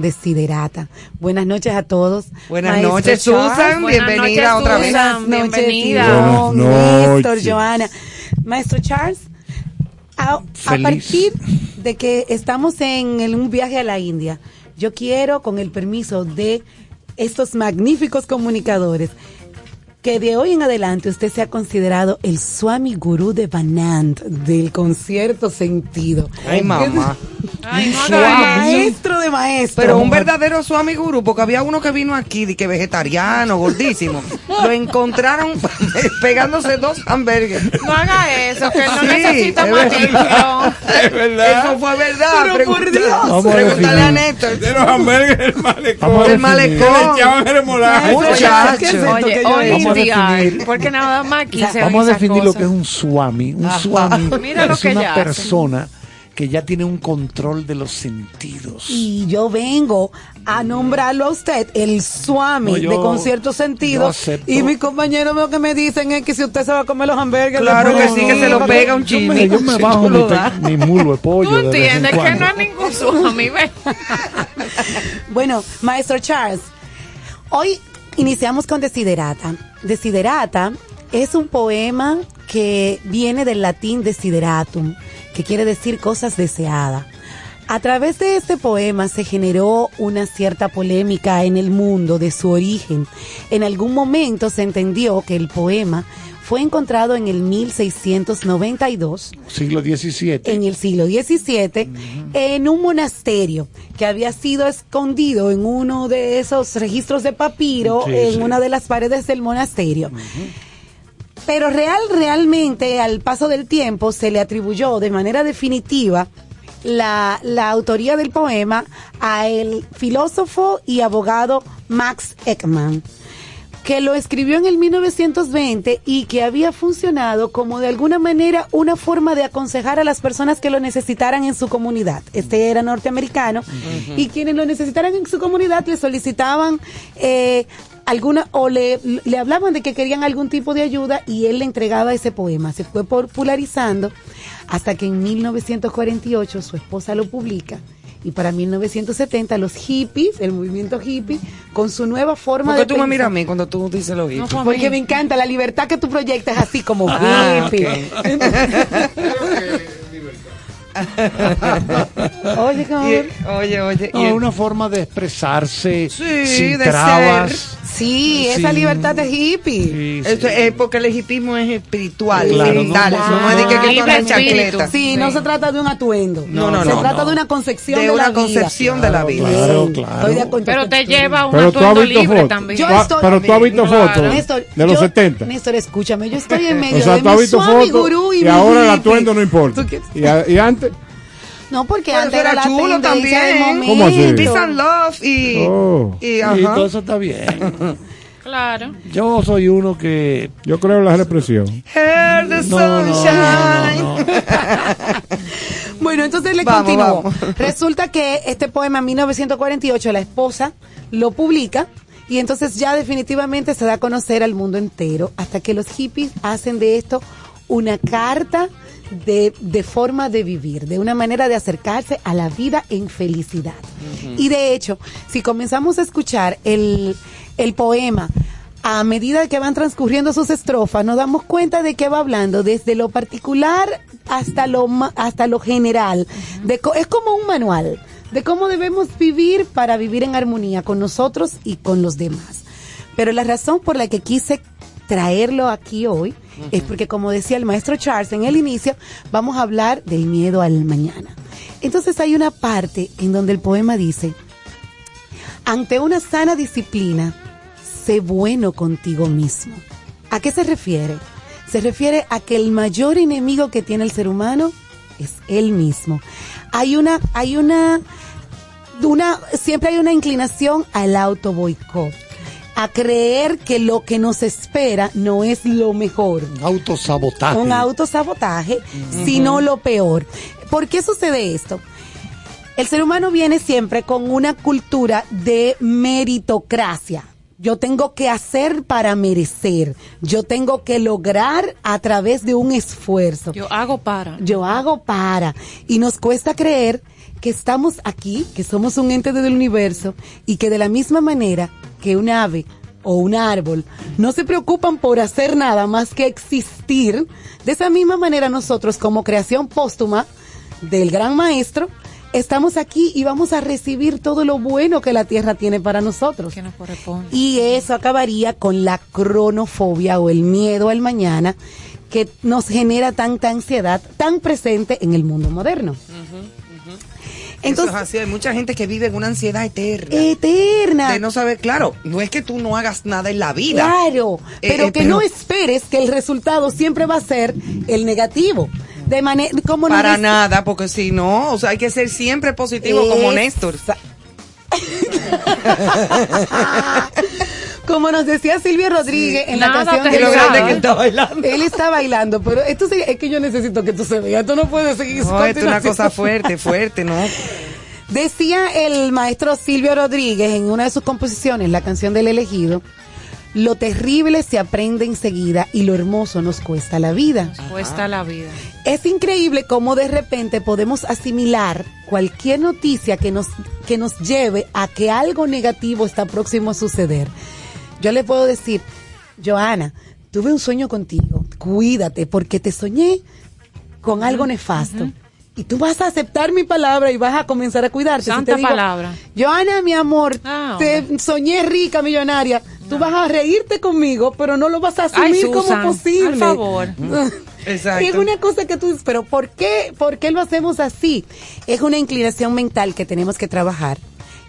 Desiderata. Buenas noches a todos. Buenas Maestro noches, Charles. Susan. Buenas Bienvenida noches, otra vez. Susan. Buenas noches, Bienvenida. Buenas Néstor. Joana. Maestro Charles, a, partir de que estamos en el- un viaje a la India, yo quiero, con el permiso de estos magníficos comunicadores, que de hoy en adelante usted sea considerado el Swami Guru de Banant del concierto sentido. Ay, mamá. Ay, maestro de maestro. Pero un verdadero Swami Guru, porque había uno que vino aquí, de que vegetariano, gordísimo. [laughs] Lo encontraron [laughs] pegándose dos hamburgues. No haga eso, que no Sí, necesita es más verdad. [laughs] Es verdad. Eso fue verdad. Pero por Pregunta- Dios. Vamos a Pregúntale a. Néstor. De los hamburgues del malecón. Definir. malecón. Le echaban remolacha. Muchacho. ¿Qué es esto que Oye, hoy día, porque nada más aquí se Vamos a definir lo que es un swami. Un Ajá. swami Mira lo es que una ella hace. Que ya tiene un control de los sentidos. Y yo vengo a nombrarlo a usted el Swami No, yo- de concierto sentido. Y mis compañeros lo que me dicen es que si usted se va a comer los hamburgues, Claro después- que sí, que se lo pega un Yo me, chisme. yo me bajo mi, mi mulo de pollo. Tú entiendes que no es ningún swami, ¿ves? [laughs] Bueno, maestro Charles, hoy iniciamos con Desiderata. Desiderata es un poema que viene del latín desideratum, que quiere decir cosas deseadas. A través de este poema se generó una cierta polémica en el mundo de su origen. En algún momento se entendió que el poema fue encontrado en el 1692 Siglo XVII. en el siglo XVII en un monasterio que había sido escondido en uno de esos registros de papiro Sí, en sí. una de las paredes del monasterio. Pero real, realmente, al paso del tiempo, se le atribuyó de manera definitiva la, la autoría del poema a el filósofo y abogado Max Ekman que lo escribió en el 1920 y que había funcionado como de alguna manera una forma de aconsejar a las personas que lo necesitaran en su comunidad. Este era norteamericano y quienes lo necesitaran en su comunidad le solicitaban eh, alguna o le, le hablaban de que querían algún tipo de ayuda y él le entregaba ese poema. Se fue popularizando hasta que en 1948 su esposa lo publica. Y para 1970 los hippies, el movimiento hippie, con su nueva forma ¿Por qué de tú me miras a mí cuando tú dices lo mismo? porque me encanta la libertad que tú proyectas así como Ah, hippie. [laughs] [laughs] Oye, cabrón. oye, oye. No, una forma de expresarse Sí, sin de trabas. ser. Sí, esa libertad de hippie. Sí, Eso es porque el hipismo es espiritual, Claro, mental, no, eso no, no chancleta. Sí, no se trata de un atuendo. No, no, se no, trata no. de una concepción De de, una la vida. concepción de la vida. Claro, Sí, claro. Pero te lleva a un Pero atuendo libre también. Yo estoy- pero tú has visto fotos de los yo- 70. Néstor, escúchame, yo estoy en medio O sea, de tú has mi visto fotos Gurú y, y mi ahora el atuendo no importa. ¿Tú qué- Y, y antes, No, porque Pero antes era era la chulo también. ¿Cómo así? momento. Peace and love y, Oh. y, Y ajá. todo eso está bien. [laughs] Claro. Yo soy uno que. yo creo en la represión. Hear the No, no, no, sunshine. no, no. [laughs] Bueno, entonces le Vamos, continúo. vamos. [laughs] Resulta que este poema en 1948 la esposa lo publica y entonces ya definitivamente se da a conocer al mundo entero hasta que los hippies hacen de esto una carta de, de forma de vivir, de una manera de acercarse a la vida en felicidad. Y de hecho, si comenzamos a escuchar el, el poema a medida que van transcurriendo sus estrofas, nos damos cuenta de que va hablando desde lo particular hasta lo, hasta lo general. De es como un manual de cómo debemos vivir para vivir en armonía con nosotros y con los demás. Pero la razón por la que quise traerlo aquí hoy es porque, como decía el maestro Charles en el inicio, vamos a hablar del miedo al mañana. Entonces hay una parte en donde el poema dice, ante una sana disciplina, sé bueno contigo mismo. ¿A qué se refiere? Se refiere a que el mayor enemigo que tiene el ser humano es él mismo. Hay una, hay una, una, siempre hay una inclinación al auto boicot, a creer que lo que nos espera no es lo mejor. Autosabotaje. Un autosabotaje, sino lo peor. ¿Por qué sucede esto? El ser humano viene siempre con una cultura de meritocracia. Yo tengo que hacer para merecer. Yo tengo que lograr a través de un esfuerzo. Yo hago para. Yo hago para. Y nos cuesta creer que estamos aquí, que somos un ente del universo y que de la misma manera que un ave o un árbol no se preocupan por hacer nada más que existir, de esa misma manera nosotros como creación póstuma del gran maestro, estamos aquí y vamos a recibir todo lo bueno que la tierra tiene para nosotros. Que nos corresponde. Y eso acabaría con la cronofobia o el miedo al mañana que nos genera tanta ansiedad tan presente en el mundo moderno. Entonces, así, hay mucha gente que vive en una ansiedad eterna. Eterna. De no saber, claro, no es que tú no hagas nada en la vida. Claro, Eh, pero eh, que no esperes que el resultado siempre va a ser el negativo. De manera como Para nada, porque si no, o sea, hay que ser siempre positivo como Es- Néstor. [laughs] Como nos decía Silvio Rodríguez en la canción de lo grande que está bailando. Él está bailando, pero esto sí- es que yo necesito que tú se veas. Esto no puede seguir. No, esto es una cosa fuerte, fuerte, ¿no? Decía el maestro Silvio Rodríguez en una de sus composiciones, la canción del elegido, lo terrible se aprende enseguida y lo hermoso nos cuesta la vida. Cuesta la vida. Es increíble cómo de repente podemos asimilar cualquier noticia que nos, que nos lleve a que algo negativo está próximo a suceder. Yo le puedo decir, Joana, tuve un sueño contigo, cuídate porque te soñé con algo nefasto. y tú vas a aceptar mi palabra y vas a comenzar a cuidarte. Si Santa te digo, palabra. Joana, mi amor, Ah, te soñé rica, millonaria. Tú vas a reírte conmigo, pero no lo vas a asumir Ay, Susan, como posible. al favor. [laughs] Exacto. Es una cosa que tú dices, pero ¿por qué, ¿por qué lo hacemos así? Es una inclinación mental que tenemos que trabajar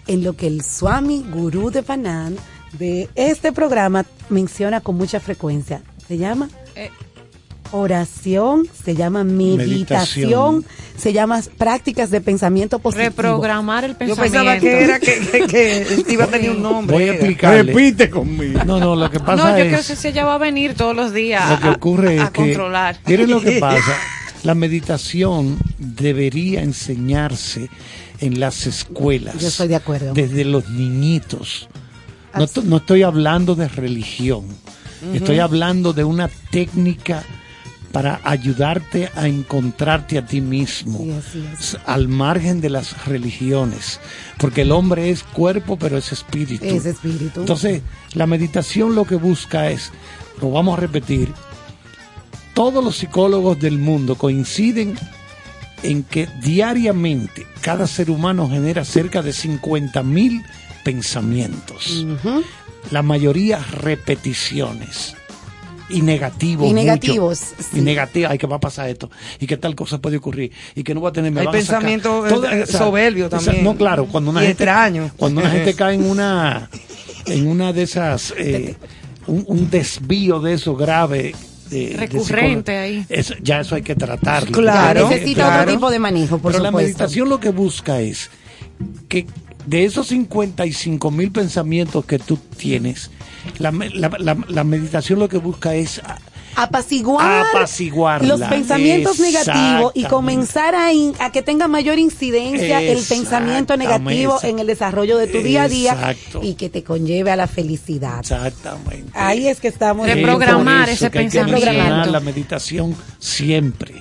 en lo que el Swami Gurú de Panan de este programa menciona con mucha frecuencia. ¿Se llama? Eh. Oración, se llama meditación, Meditación. se llama prácticas de pensamiento positivo. Reprogramar el Yo pensamiento. pensaba que era que, que, que iba a tener un nombre. Voy a era. explicarle. Repite conmigo. No, no, lo que pasa No, yo es... creo que ella va a venir todos los días Lo que a- ocurre a, es que, controlar. miren lo que [laughs] pasa, la meditación debería enseñarse en las escuelas. Yo estoy de acuerdo. Desde los niñitos. No, no estoy hablando de religión, estoy hablando de una técnica para ayudarte a encontrarte a ti mismo, Sí, al margen de las religiones, porque el hombre es cuerpo, pero es espíritu. Es espíritu. Entonces, la meditación lo que busca es, lo vamos a repetir, todos los psicólogos del mundo coinciden en que diariamente cada ser humano genera cerca de 50 mil pensamientos. La mayoría repeticiones. Y negativos. Y mucho. negativos, Y sí. negativos. Ay, que va a pasar esto. Y que tal cosa puede ocurrir. Y que no va a tener. me Hay pensamientos, Toda- eh, soberbios esa- también. No, claro. Cuando una Y gente. extraños. Cuando una gente cae en una. [laughs] En una de esas. eh, un, un desvío de eso grave. de- de Recurrente psicolo- ahí. eso- ya eso hay que tratarlo. Claro, Necesita claro. otro tipo de manejo, por Pero la supuesto. meditación lo que busca es que de esos 55 mil pensamientos que tú tienes, la, la- la- la meditación lo que busca es apaciguar Apaciguarla. los pensamientos negativos y comenzar a, in- a que tenga mayor incidencia el pensamiento negativo en el desarrollo de tu día a día Exacto. y que te conlleve a la felicidad. Exactamente. Ahí es que estamos. Reprogramar Es ese que hay que pensamiento. mencionar la meditación siempre.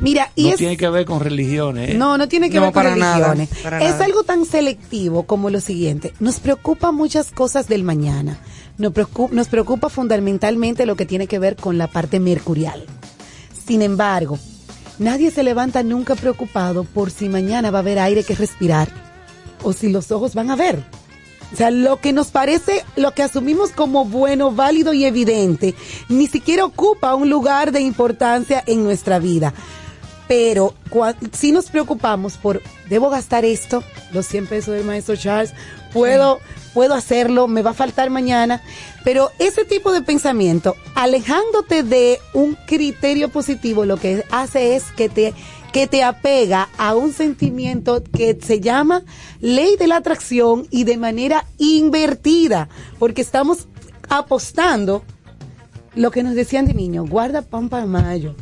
Mira, y no es tiene que ver con religiones. ¿eh? No, no tiene que No, ver con para nada, religiones. para es nada. algo tan selectivo como lo siguiente. Nos preocupa muchas cosas del mañana. Nos preocupa, nos preocupa fundamentalmente lo que tiene que ver con la parte mercurial. Sin embargo, nadie se levanta nunca preocupado por si mañana va a haber aire que respirar o si los ojos van a ver. O sea, lo que nos parece, lo que asumimos como bueno, válido y evidente, ni siquiera ocupa un lugar de importancia en nuestra vida. Pero si nos preocupamos por, debo gastar esto, los 100 pesos del maestro Charles, puedo, puedo hacerlo, me va a faltar mañana. Pero ese tipo de pensamiento, alejándote de un criterio positivo, lo que hace es que te, que te apega a un sentimiento que se llama ley de la atracción y de manera invertida, porque estamos apostando lo que nos decían de niño, guarda pan para mayo.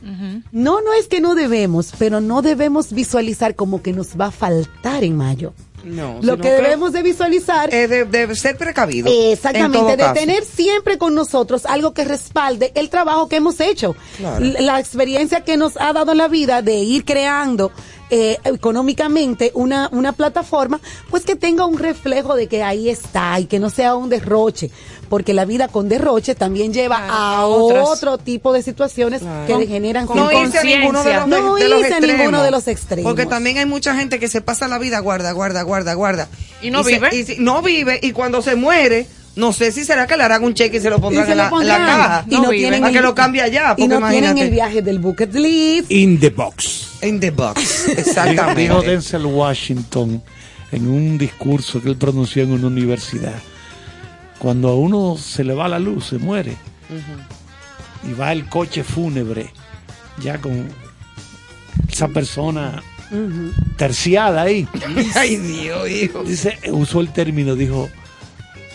No, no es que no debemos, pero no debemos visualizar como que nos va a faltar en mayo. No, Lo que debemos de visualizar es de, de ser precavido. en Exactamente, de caso. tener siempre con nosotros algo que respalde el trabajo que hemos hecho, Claro. La experiencia que nos ha dado la vida de ir creando eh, económicamente una, una plataforma, pues que tenga un reflejo de que ahí está y que no sea un derroche, porque la vida con derroche también lleva a otras. otro tipo de situaciones que Con- le generan con no irse a conciencia. ninguno de los, No de los irse a extremos. ninguno de los extremos. Porque también hay mucha gente que se pasa la vida guarda, guarda, guarda, guarda. ¿Y no vive? y si- no vive y cuando se muere, no sé si será que le harán un cheque y se lo pondrán se en lo la, en la caja. Y no vive. tienen Para que lo cambie allá. y no imagínate. tienen el viaje del bucket list. In the box. In the box. [laughs] Dijo Exactamente. Denzel Washington en un discurso que él pronunció en una universidad. Cuando a uno se le va la luz, se muere. Y va el coche fúnebre, ya con esa persona terciada ahí. [laughs] Ay, Dios, hijo. Dice, usó el término, dijo,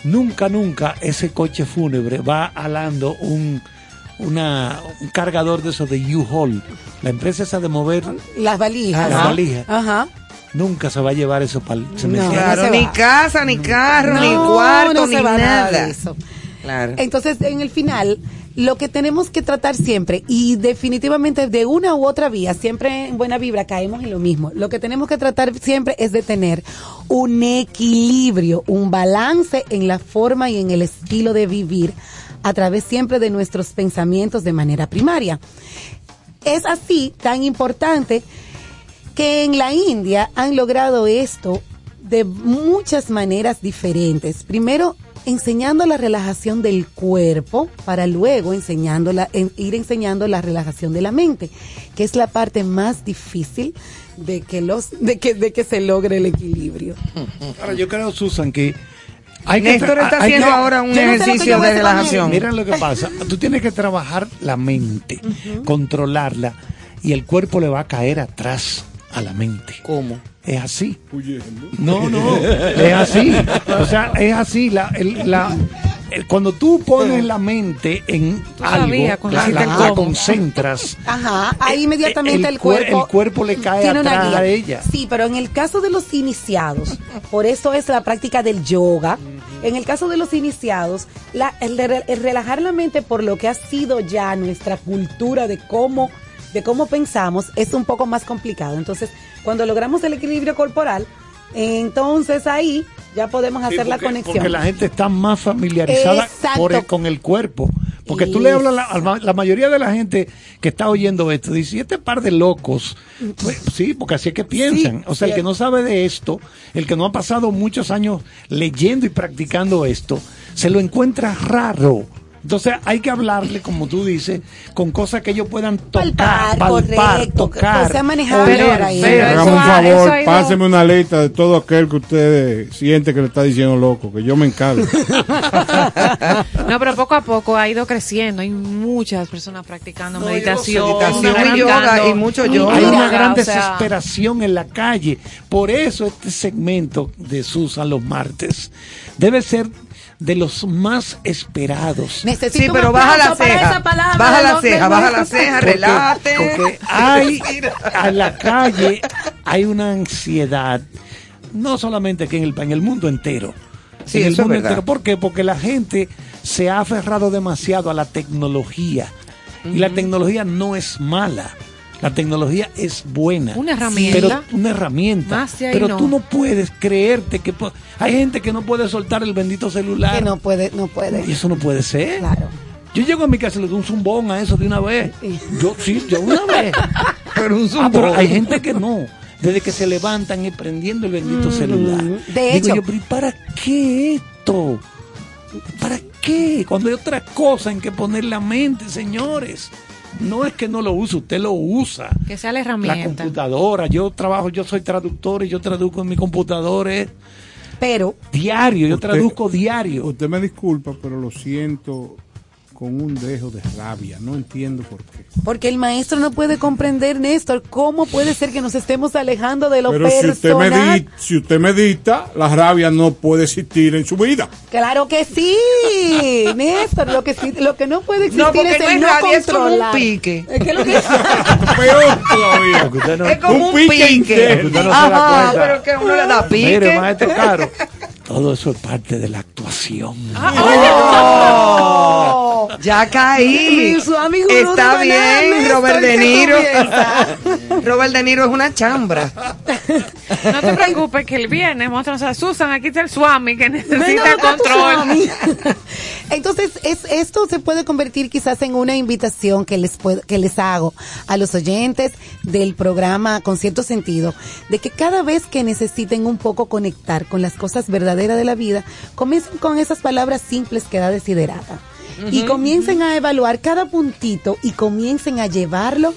nunca, nunca ese coche fúnebre va alando un, una, un cargador de esos de U-Haul. La empresa esa de mover Las valijas. las Ajá. valijas. Ajá. Nunca se va a llevar eso para el cementerio. Claro, ni va. casa, ni carro, ni cuarto, no ni se va nada nada. de eso. Claro. Entonces, en el final, lo que tenemos que tratar siempre, y definitivamente de una u otra vía, siempre en buena vibra caemos en lo mismo. Lo que tenemos que tratar siempre es de tener un equilibrio, un balance en la forma y en el estilo de vivir a través siempre de nuestros pensamientos de manera primaria. Es así tan importante que en la India han logrado esto de muchas maneras diferentes. Primero, enseñando la relajación del cuerpo para luego enseñando la- ir enseñando la relajación de la mente, que es la parte más difícil de que los de que de que se logre el equilibrio. Ahora, yo creo, Susan, que hay Néstor tra- está hay haciendo que- ahora un que ejercicio de relajación. Mira lo que pasa. Tú tienes que trabajar la mente, controlarla, y el cuerpo le va a caer atrás a la mente. ¿Cómo? Es así. No, no, es así. O sea, es así. La, el- la- el- cuando tú pones la mente en algo, la, concentras. Ajá, ahí inmediatamente el el, cuer- cuerpo el cuerpo le cae tiene una atrás guía. a ella. Sí, pero en el caso de los iniciados, por eso es la práctica del yoga. En el caso de los iniciados, la- el, de- el relajar la mente por lo que ha sido ya nuestra cultura de cómo de cómo pensamos es un poco más complicado. Entonces, cuando logramos el equilibrio corporal, entonces ahí ya podemos hacer la porque, conexión. porque la gente está más familiarizada Exacto. por el- con el cuerpo. Porque tú le hablas a la, la- mayoría de la gente que está oyendo esto, dice, "¿Y este par de locos, Pues, sí, porque así es que piensan. Sí, o sea, el que no sabe de esto, el que no ha pasado muchos años leyendo y practicando esto, se lo encuentra raro. Entonces hay que hablarle, como tú dices, con cosas que ellos puedan tocar, Palpar, palpar, correcto, que tocar, ver. Hágame un favor, ha páseme una lista de todo aquel que usted siente que le está diciendo loco, que yo me encargo. [laughs] No, pero poco a poco ha ido creciendo. Hay muchas personas practicando No, meditación, meditación y yoga, y mucho yoga, yoga. Hay una gran o sea, desesperación en la calle. Por eso este segmento de Susan los martes debe ser de los más esperados. Necesito Sí, pero baja la ceja. esa palabra Baja la ceja, baja la ceja, Porque- relájate. Porque [laughs] hay en la calle hay una ansiedad, no solamente aquí en el país, en el mundo entero. Sí, en el mundo entero. ¿Por qué? Porque la gente se ha aferrado demasiado a la tecnología. Y la tecnología no es mala. La tecnología es buena. Una herramienta. Pero una herramienta. Más de ahí pero no. tú no puedes creerte que... po- Hay gente que no puede soltar el bendito celular. Que no puede, no puede. Y eso no puede ser. Claro. Yo llego a mi casa y le doy un zumbón a eso de una vez. Yo sí, de una vez. [laughs] Pero un Ah, pero zumbón. hay gente que no. Desde que se levantan y prendiendo el bendito celular. De Digo hecho- yo, pero ¿y para qué esto? ¿Para qué? Cuando hay otra cosa en que poner la mente, señores. No es que no lo use, usted lo usa. que sea la La herramienta. computadora, yo trabajo, yo soy traductor y yo traduzco en mi computador eh, Pero diario, yo Usted- traduzco diario. Usted me disculpa, pero lo siento con un dejo de rabia. No entiendo por qué. porque el maestro no puede comprender, Néstor, cómo puede ser que nos estemos alejando de lo Pero si usted, personal. medita, si usted medita, la rabia no puede existir en su vida. Claro que sí, [laughs] Néstor, lo que sí, lo que no puede existir No, es no el es no rabia, es como un controlar. pique. Es que lo que [laughs] Peor todavía. Porque usted no- Es como Un pique pique. interno. Usted no se da Ajá, cuenta. pero que uno le da pique. Mire, maestro Caro, todo eso es parte de la actuación. Oh, ya caí. Mi- su amigo Está bien, Robert De ¿qué Niro. [laughs] Robert De Niro es una chambra. No te preocupes que el viernes muestran a Susan, aquí está el Swami que necesita control. [laughs] Entonces, es, esto se puede convertir quizás en una invitación que les, puedo- que les hago a los oyentes del programa con cierto sentido, de que cada vez que necesiten un poco conectar con las cosas verdaderas de la vida, comiencen con esas palabras simples que da Y comiencen a evaluar cada puntito y comiencen a llevarlo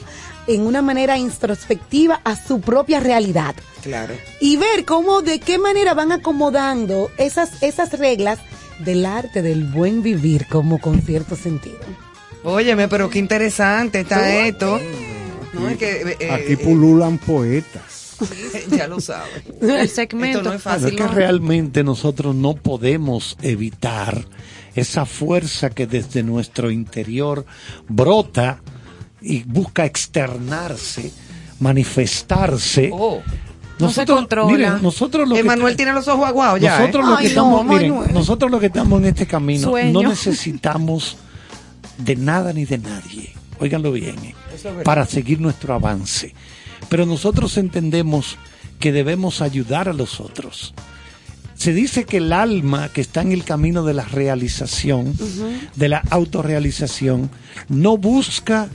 en una manera introspectiva a su propia realidad Claro. y ver cómo, de qué manera van acomodando esas, esas reglas del arte del buen vivir como con cierto sentido. Óyeme, pero qué interesante está esto. No es que. eh, Aquí eh, pululan poetas. [laughs] ya lo sabes. El segmento. Esto no es Bueno, fácil. es que realmente nosotros no podemos evitar esa fuerza que desde nuestro interior brota y busca externarse, manifestarse. Oh. No se controla. miren, nosotros lo que Emanuel tiene los ojos aguados ya. nosotros ¿eh? lo que estamos, no, miren, Manuel. nosotros lo que estamos en este camino Sueño. no necesitamos de nada ni de nadie. Óiganlo bien, eh, para seguir nuestro avance. Pero nosotros entendemos que debemos ayudar a los otros. Se dice que el alma que está en el camino de la realización, de la autorrealización, no busca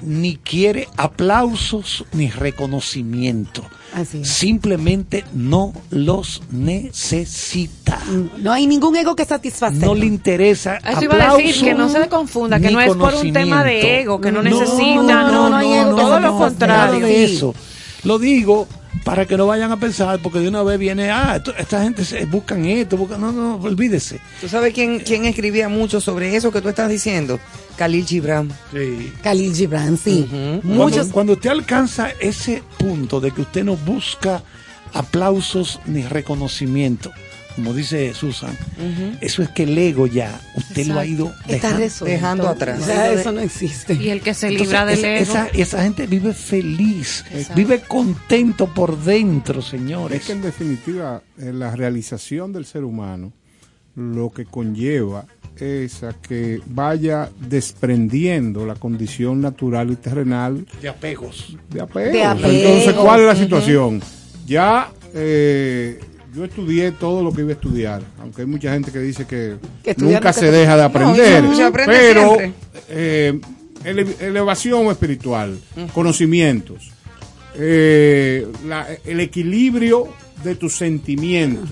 ni quiere aplausos ni reconocimiento. Así es. Simplemente no los necesita. No hay ningún ego que satisfacer. No le interesa Eso iba a decir, que no se confunda, que no es por un tema de ego, que no, No, necesita, no, no, no, hay no, ego, no, todo no, lo no, contrario. nada de eso. Lo digo para que no vayan a pensar, porque de una vez viene, ah, esto- esta gente se, buscan esto, buscan, no, no, olvídese. ¿Tú sabes quién, quién escribía mucho sobre eso que tú estás diciendo? Khalil Gibran. Sí. Khalil Gibran, sí. Cuando, Muchos. cuando usted alcanza ese punto de que usted no busca aplausos ni reconocimiento, como dice Susan, eso es que el ego ya usted lo ha ido dejando, atrás. O sea, eso no existe. Y el que se Entonces, libra del esa- ego. Esa, esa gente vive feliz, Exacto. vive contento por dentro, Es señores. que en definitiva eh, la realización del ser humano lo que conlleva es a que vaya desprendiendo la condición natural y terrenal De apegos. de apego. De apego, Entonces, ¿cuál es la situación? Ya eh, yo estudié todo lo que iba a estudiar, aunque hay mucha gente que dice que, nunca se deja de aprender, no, se aprende pero eh, ele- elevación espiritual, conocimientos, eh, la- el equilibrio de tus sentimientos.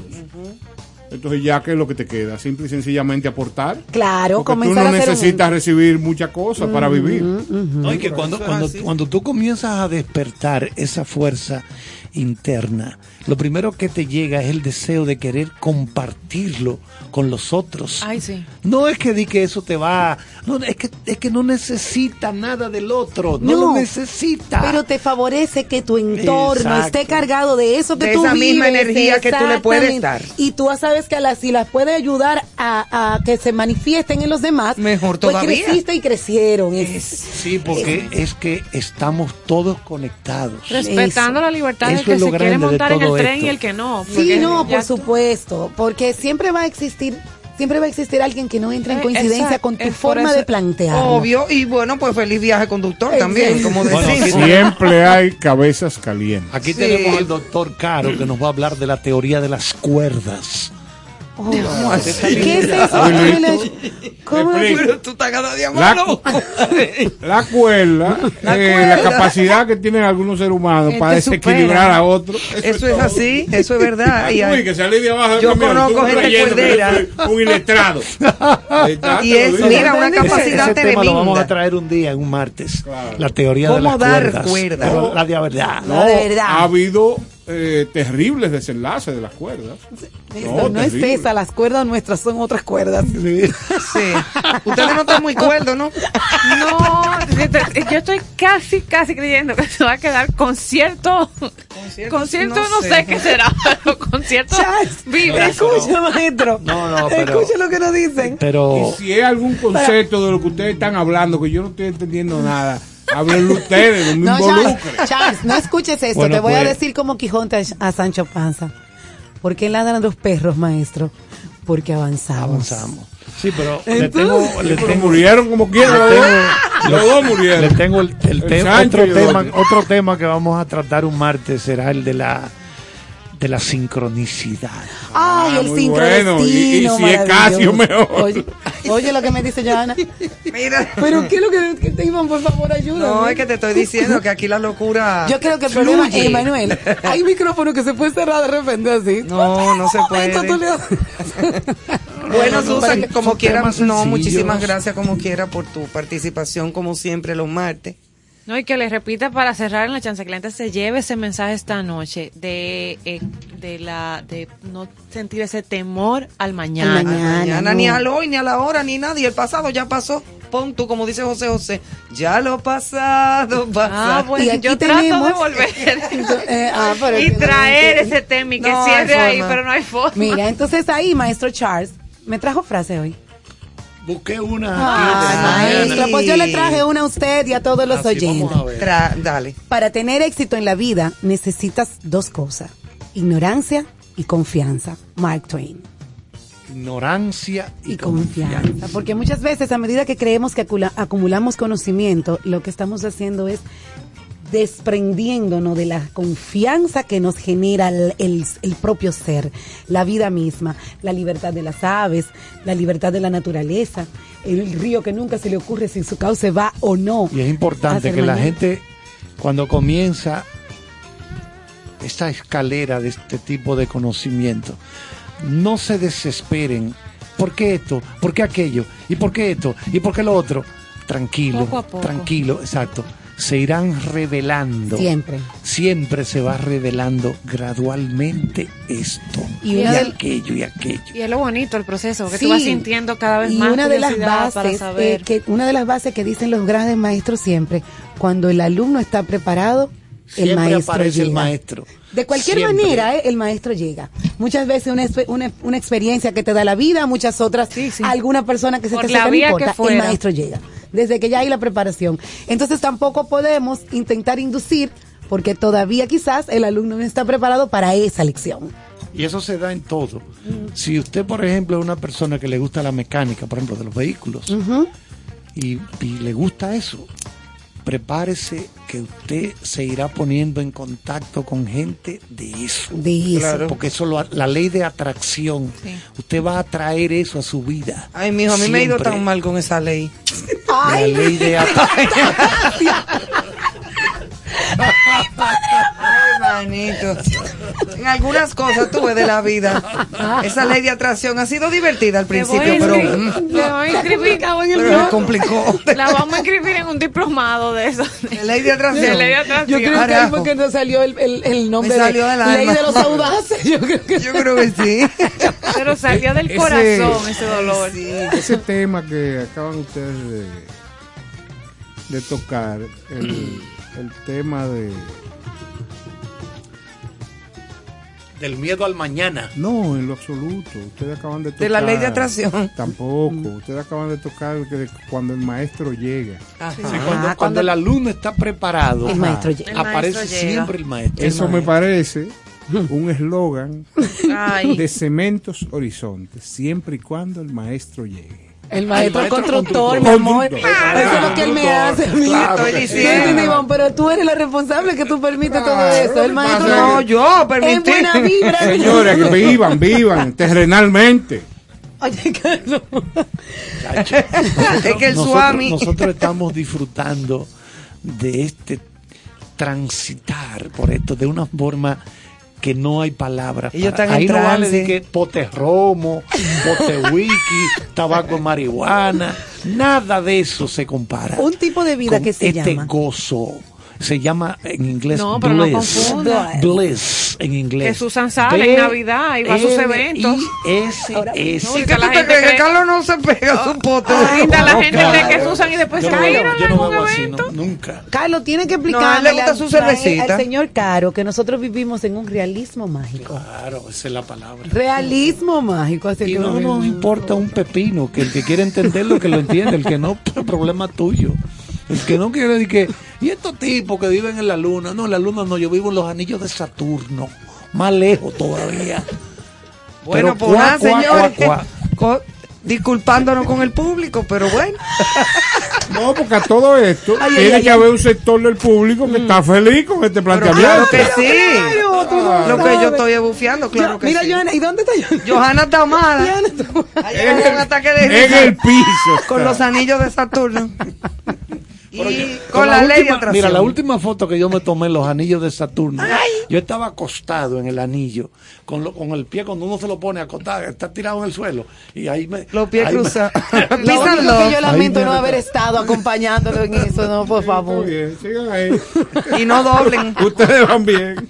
Entonces ya que es lo que te queda, simple y sencillamente aportar. Claro, Porque tú comenzar no a hacer un- necesitas recibir muchas cosas para vivir. No, y que cuando, cuando, cuando tú comienzas a despertar esa fuerza interna, lo primero que te llega es el deseo de querer compartirlo con los otros. Ay, sí. No es que di que eso te va, no, es que es que no necesita nada del otro, no, No, lo necesita. Pero te favorece que tu entorno Exacto. esté cargado de eso que De tú esa misma vives, energía que tú le puedes dar. Y tú sabes que a las, si las puede ayudar a, a que se manifiesten en los demás, Mejor pues todavía. creciste y crecieron. Es- Sí, porque es que estamos todos conectados. Respetando la libertad del que se quiere montar en el tren esto. y el que no. Sí, no, por supuesto, porque siempre va a existir, siempre va a existir alguien que no entre en Eh, coincidencia exacto, con tu forma de plantear. Obvio, y bueno, pues feliz viaje conductor también, como Bueno, decimos. Siempre [laughs] hay cabezas calientes. Aquí Sí. tenemos al doctor Caro que nos va a hablar de la teoría de las cuerdas. Oh, ¿Cómo así? ¿Qué es eso? ¿Cómo cómo. Pero tú estás cada día La, más [laughs] loco. la cuerda, La eh, cuerda. la capacidad que tienen algunos seres humanos Él para desequilibrar supera. a otros. Eso es así, eso es verdad. [laughs] Y, Uy, que salí de abajo Yo camión, conozco gente cuerdera. Un [laughs] está, Y es, mira, una Ese- capacidad Ese tema lo vamos a traer un día, en un martes. Claro. La teoría de ¿Cómo las dar cuerdas. cuerda? Pero La de verdad. No, de verdad. Ha habido eh, terribles desenlaces de las cuerdas. No es terrible. esa, las cuerdas nuestras son otras cuerdas. [laughs] Sí. Ustedes no están muy cuerdos, ¿no? No, yo estoy casi, casi creyendo que se va a quedar concierto. Concierto, no, no sé. sé. qué será, [laughs] pero concierto escucha, maestro. No, no, pero- Escucha lo que nos dicen. Pero Y si hay algún concepto de lo que ustedes están hablando que yo no estoy entendiendo nada, háblenlo ustedes, no No, Charles, involucren. Charles, no escuches esto. Bueno, Te voy a pues. decir como Quijote a, Sancho Panza. ¿Por qué ladran los perros, maestro? Porque avanzamos. avanzamos. Sí, pero le tengo, le Pero tengo, murieron como quieran, los dos. Los dos le murieron. tengo el, el El tema- otro tema que vamos a tratar un martes será el de la de la sincronicidad. Ay, Ah, el muy bueno. Y- y si es Casio, mejor. Oye, oye lo que me dice Joana. [laughs] Mira. Pero ¿qué es lo que, que te iban? Por favor, ayúdame. No, es que te estoy diciendo que aquí la locura. Yo creo que el problema, fluye. Emanuel, [laughs] hay micrófono que se puede cerrar de repente así. No, no se puede. [laughs] Bueno, No, no, Susan, como quiera, temas no, muchísimas gracias como quiera por tu participación, como siempre, los martes. No, y que le repita para cerrar en la chance que la gente se lleve ese mensaje esta noche de, eh, de la de no sentir ese temor al mañana. Al mañana. Mañana, no. ni al hoy, ni a la hora, ni nada. Y el pasado ya pasó. Pon tú, como dice José José, ya lo pasado, pasa. Ah, bueno, Y aquí [laughs] yo trato tenemos- de volver Eh, ah, pero y traer ese tema y que No cierre ahí, pero no hay forma. Mira, entonces ahí, maestro Charles, me trajo frase hoy. Busqué una Ah, aquí de maestro, pues yo le traje una a usted y a todos los Así, oyentes. vamos a ver. Tra- dale. Para tener éxito en la vida necesitas dos cosas, ignorancia y confianza. Mark Twain. Ignorancia y, Y confianza. Porque muchas veces a medida que creemos que acula- acumulamos conocimiento, lo que estamos haciendo es desprendiéndonos de la confianza que nos genera el, el- el propio ser, la vida misma, la libertad de las aves, la libertad de la naturaleza, el río que nunca se le ocurre si su cauce va o no. Y es importante que la gente, cuando comienza esta escalera de este tipo de conocimiento, no se desesperen. ¿Por qué esto? ¿Por qué aquello? ¿Y por qué esto? ¿Y por qué lo otro? Tranquilo, Poco a poco. tranquilo, exacto. Se irán revelando. Siempre. Siempre se va revelando gradualmente esto. Y aquello y aquello. Y es lo bonito el proceso, que Sí. tú vas sintiendo cada vez y más una de las curiosidad para bases saber. eh, que una de las bases que dicen los grandes maestros siempre cuando el alumno está preparado el Siempre maestro aparece el llega. maestro. de cualquier Siempre. manera eh, el maestro llega muchas veces una, una, una experiencia que te da la vida muchas otras alguna persona que se Por te la acerca, no importa, el maestro llega desde que ya hay la preparación. Entonces tampoco podemos intentar inducir porque todavía quizás el alumno no está preparado para esa lección. Y eso se da en todo. Si usted, por ejemplo, es una persona que le gusta la mecánica, por ejemplo, de los vehículos, y le gusta eso, prepárese que usted se irá poniendo en contacto con gente de eso. De eso. Claro. Porque eso lo, la ley de atracción, usted va a atraer eso a su vida. Ay, mijo, a mí me ha ido tan mal con esa ley. La ley de atracción. [laughs] [laughs] Manito. En algunas cosas tuve de la vida. Esa ley de atracción ha sido divertida al principio, pero, inscribir- mm, voy a inscribir, en el pero blog. me complicó. La vamos a inscribir en un diplomado de eso. De ley de atracción. De ley de atracción. Yo creo que ahí fue que nos salió el, el, el nombre Me salió de Ley de los Audaces. Yo creo que, Yo creo que sí. Pero salió del Ese- corazón ese dolor. Ese tema que acaban ustedes de, de tocar, el, el tema de... Del miedo al mañana. No, en lo absoluto. Ustedes acaban de tocar... De la ley de atracción. Tampoco. Ustedes acaban de tocar que de cuando el maestro llega. Sí, cuando, cuando el alumno está preparado, El maestro llega. El aparece maestro llega. siempre el maestro. Eso me parece un eslogan [laughs] de Cementos Horizontes, siempre y cuando el maestro llegue. El maestro, maestro constructor, constructor. mi amor. Constructor. Eso es lo que él me hace a mí. Claro. Estoy diciendo. Iván, pero tú eres la responsable que tú permites todo eso. El maestro no, es yo permití. En buena vibra. Señores, que vivan, vivan [laughs] terrenalmente. Oye, Carlos. Es que el nosotros, Swami- nosotros estamos disfrutando de este transitar por esto de una forma que no hay palabras. Ellos para- están en Ahí no vale de que pote romo, pote [laughs] wiki, tabaco marihuana, nada de eso se compara. Un tipo de vida con que se este llama. gozo. Se llama en inglés No, pero no bliss. confunda. Bliss en inglés. Que Susan sale en Navidad y va a sus eventos. No, y ¿Qué que tú la te gente crees? Que Carlos no se pega su pote. Ahorita la gente cree que Susan y después Yo se no va a ir bebo- a yo no algún bebo así, evento. no, nunca. Carlos, tiene que No, explicarle le gusta al- su al- cervecita. al señor Caro que nosotros vivimos en un realismo mágico. Claro, esa es la palabra. Realismo mágico. Así Y que no nos importa un pepino, que el que quiere entenderlo, que lo entiende, el que no, [laughs] problema tuyo. El que no quiere decir que, y estos tipos que viven en la luna, no, en la luna no, yo vivo en los anillos de Saturno, más lejos todavía. Bueno, Pero pues nada, señores. disculpándonos con el público, pero bueno. [laughs] No, porque a todo esto Ay, tiene ay, que ay. haber un sector del público que está feliz con este Pero planteamiento. claro que sí. Claro, tú no Lo que yo estoy bufiando, claro Yo- que Mira, sí. Johanna, ¿y dónde está Johanna? Johanna está amada. Johanna está- Allá en un ataque de En el piso. con los anillos de Saturno. [laughs] y Con con la, ley de atracción. Mira, la última foto que yo me tomé en los anillos de Saturno, yo estaba acostado en el anillo, con, lo- con el pie, cuando uno se lo pone acostado, está tirado en el suelo, y ahí me... Los pies ahí me- cruzados. [laughs] Lo único que yo lamento no haber estado acompañándolo en eso, no, por favor. Muy bien, sigan ahí. Y no doblen. [laughs] Ustedes van bien.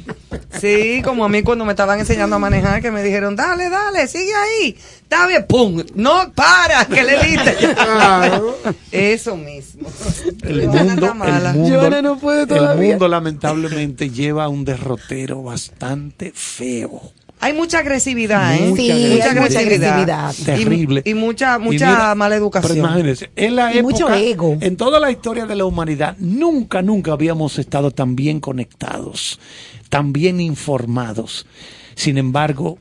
Sí, como a mí cuando me estaban enseñando a manejar, que me dijeron, dale, dale, sigue ahí. Está bien, pum. No, para, que le diste. Claro. Eso mismo. El mundo, el mundo, no puede el mundo lamentablemente lleva un derrotero bastante feo. Hay mucha agresividad, ¿eh? Mucha Sí, agresividad. hay mucha agresividad. Y- Terrible. Y, mucha, Y mucha mira, mala educación. Pero imagínense, en la Y época, mucho ego. en toda la historia de la humanidad, nunca, nunca habíamos estado tan bien conectados, tan bien informados. Sin embargo,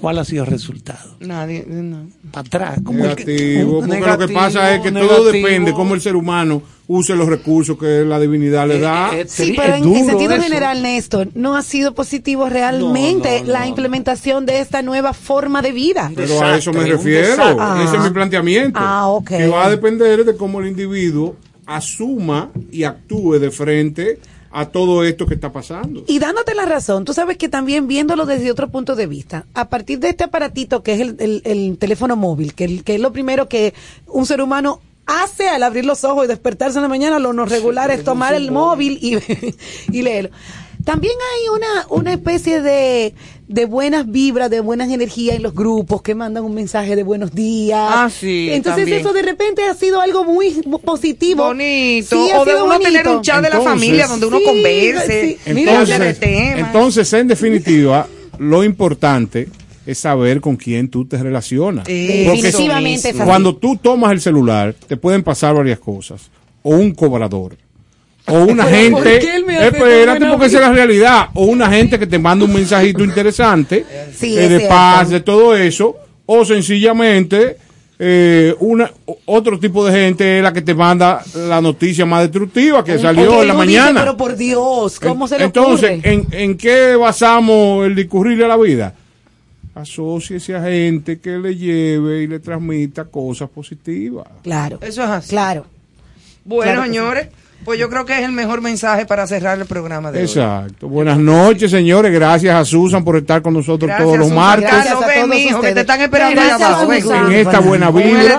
¿Cuál ha sido el resultado? Nadie, no. Para atrás. ¿cómo es que- Negativo, porque lo que pasa es que todo depende cómo el ser humano use los recursos que la divinidad le da. Sí, pero en, en sentido general, Néstor, no ha sido positivo realmente la implementación de esta nueva forma de vida. Pero a eso me refiero. desastre. Ese es Ah. mi planteamiento. Ah, ok. Que va a depender de cómo el individuo asuma y actúe de frente a todo esto que está pasando. Y dándote la razón, tú sabes que también viéndolo desde otro punto de vista, a partir de este aparatito que es el, el- el teléfono móvil, que, el- que es lo primero que un ser humano hace al abrir los ojos y despertarse en la mañana, lo no regular es tomar el móvil y, [laughs] y leerlo. También hay una, una especie de, de buenas vibras, de buenas energías en los grupos que mandan un mensaje de buenos días. Ah, sí, Entonces también. eso de repente ha sido algo muy positivo. Bonito. Sí, ha o de sido uno bonito. tener un chat de la familia donde uno Sí, converse. sí. Mira, Entonces, entonces, en definitiva, lo importante es saber con quién tú te relacionas. Porque cuando tú tomas el celular, te pueden pasar varias cosas. O un cobrador. O una Pero, [laughs] ¿por gente. me hace Espérate, porque esa es la realidad. O una gente que te manda un mensajito interesante. Sí, eh, de paz, de todo eso. O sencillamente. eh, una otro tipo de gente es la que te manda la noticia más destructiva que salió en la mañana. pero por Dios, ¿cómo se le Entonces, ocurre? ¿en, ¿en qué basamos el discurrir de la vida? Asociese a gente que le lleve y le transmita cosas positivas. Claro. Eso es así. Claro. Bueno, Claro sí. Pues yo creo que es el mejor mensaje para cerrar el programa de hoy. Exacto. Buenas noches, señores. Gracias a Susan por estar con nosotros Gracias, todos los Susan. martes. Gracias a Ven, todos mijo, que ustedes. te están esperando allá abajo, ven. En esta buena vida.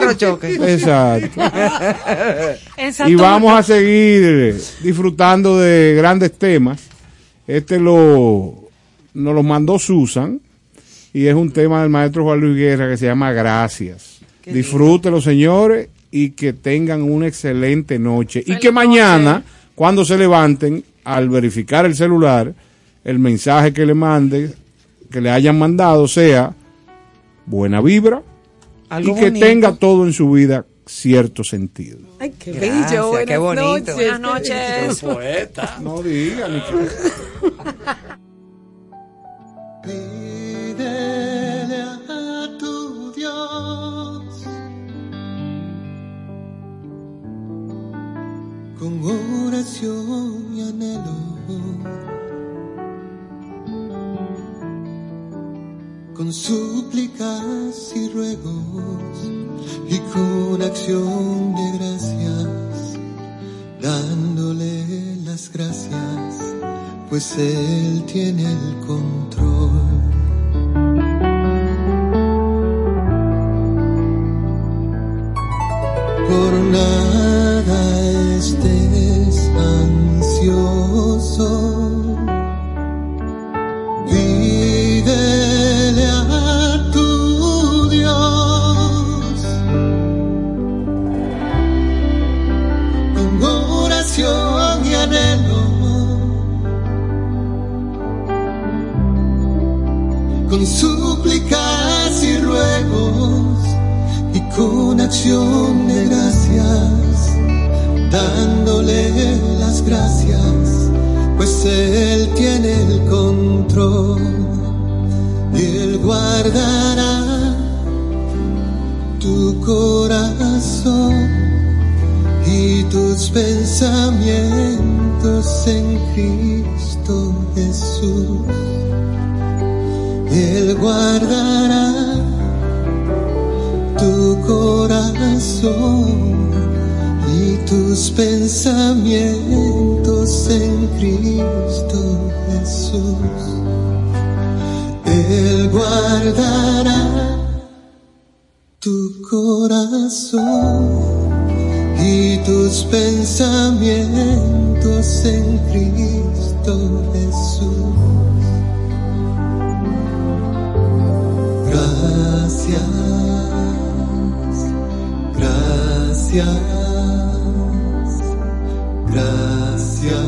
Exacto. [laughs] En Y vamos a seguir disfrutando de grandes temas. Este lo nos lo mandó Susan y es un tema del maestro Juan Luis Guerra que se llama Gracias. Disfrútenlo, señores, y que tengan una excelente noche. y que mañana, cuando se levanten, al verificar el celular, el mensaje que le mande, que le hayan mandado, sea buena vibra Algo y que bonito. tenga todo en su vida cierto sentido. Ay, qué Gracias, bello. qué buenas bonito. noches. Buenas noches. Poeta. No digan. ni que- Pídele a tu Dios con oración y anhelo, con súplicas y ruegos y con acción de gracias, dándole las gracias, pues Él tiene el control. por estés ansioso. Pídele a tu Dios con oración y anhelo, con súplicas y ruegos y con acción de gracias, dándole las gracias, pues Él tiene el control y Él guardará tu corazón y tus pensamientos en Cristo Jesús. Él guardará tu corazón y tus pensamientos en Cristo Jesús. Él guardará tu corazón y tus pensamientos en Cristo Jesús. Gracias, gracias, gracias,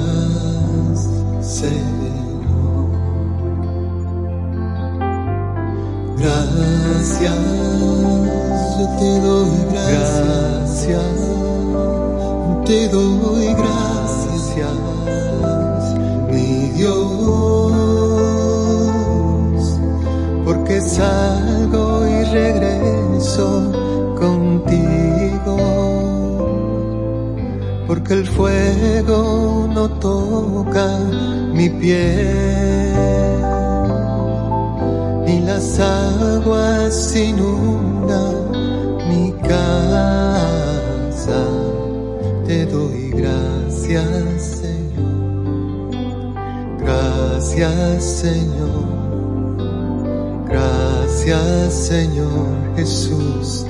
Señor. Gracias, yo te doy gracias, te doy gracias, mi Dios, porque sabes porque el fuego no toca mi piel, ni las aguas inundan mi casa. Te doy gracias, Señor. Gracias, Señor. Gracias, Señor Jesús.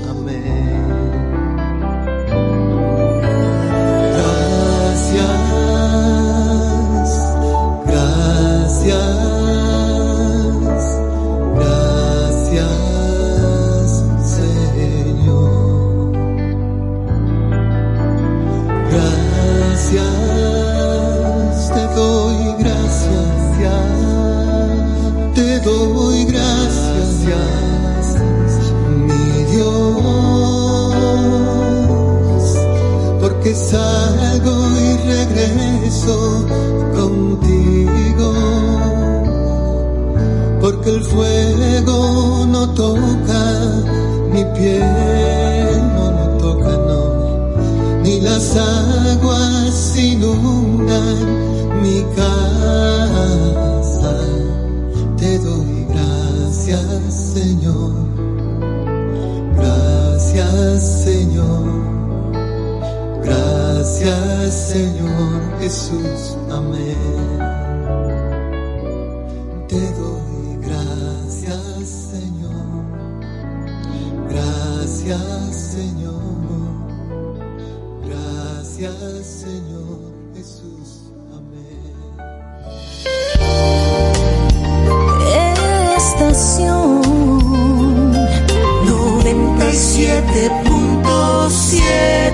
Inundan mi casa. Te doy gracias, Señor. Gracias, Señor. Gracias, Señor Jesús. 97.7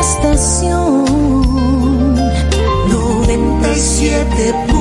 Estación 97.7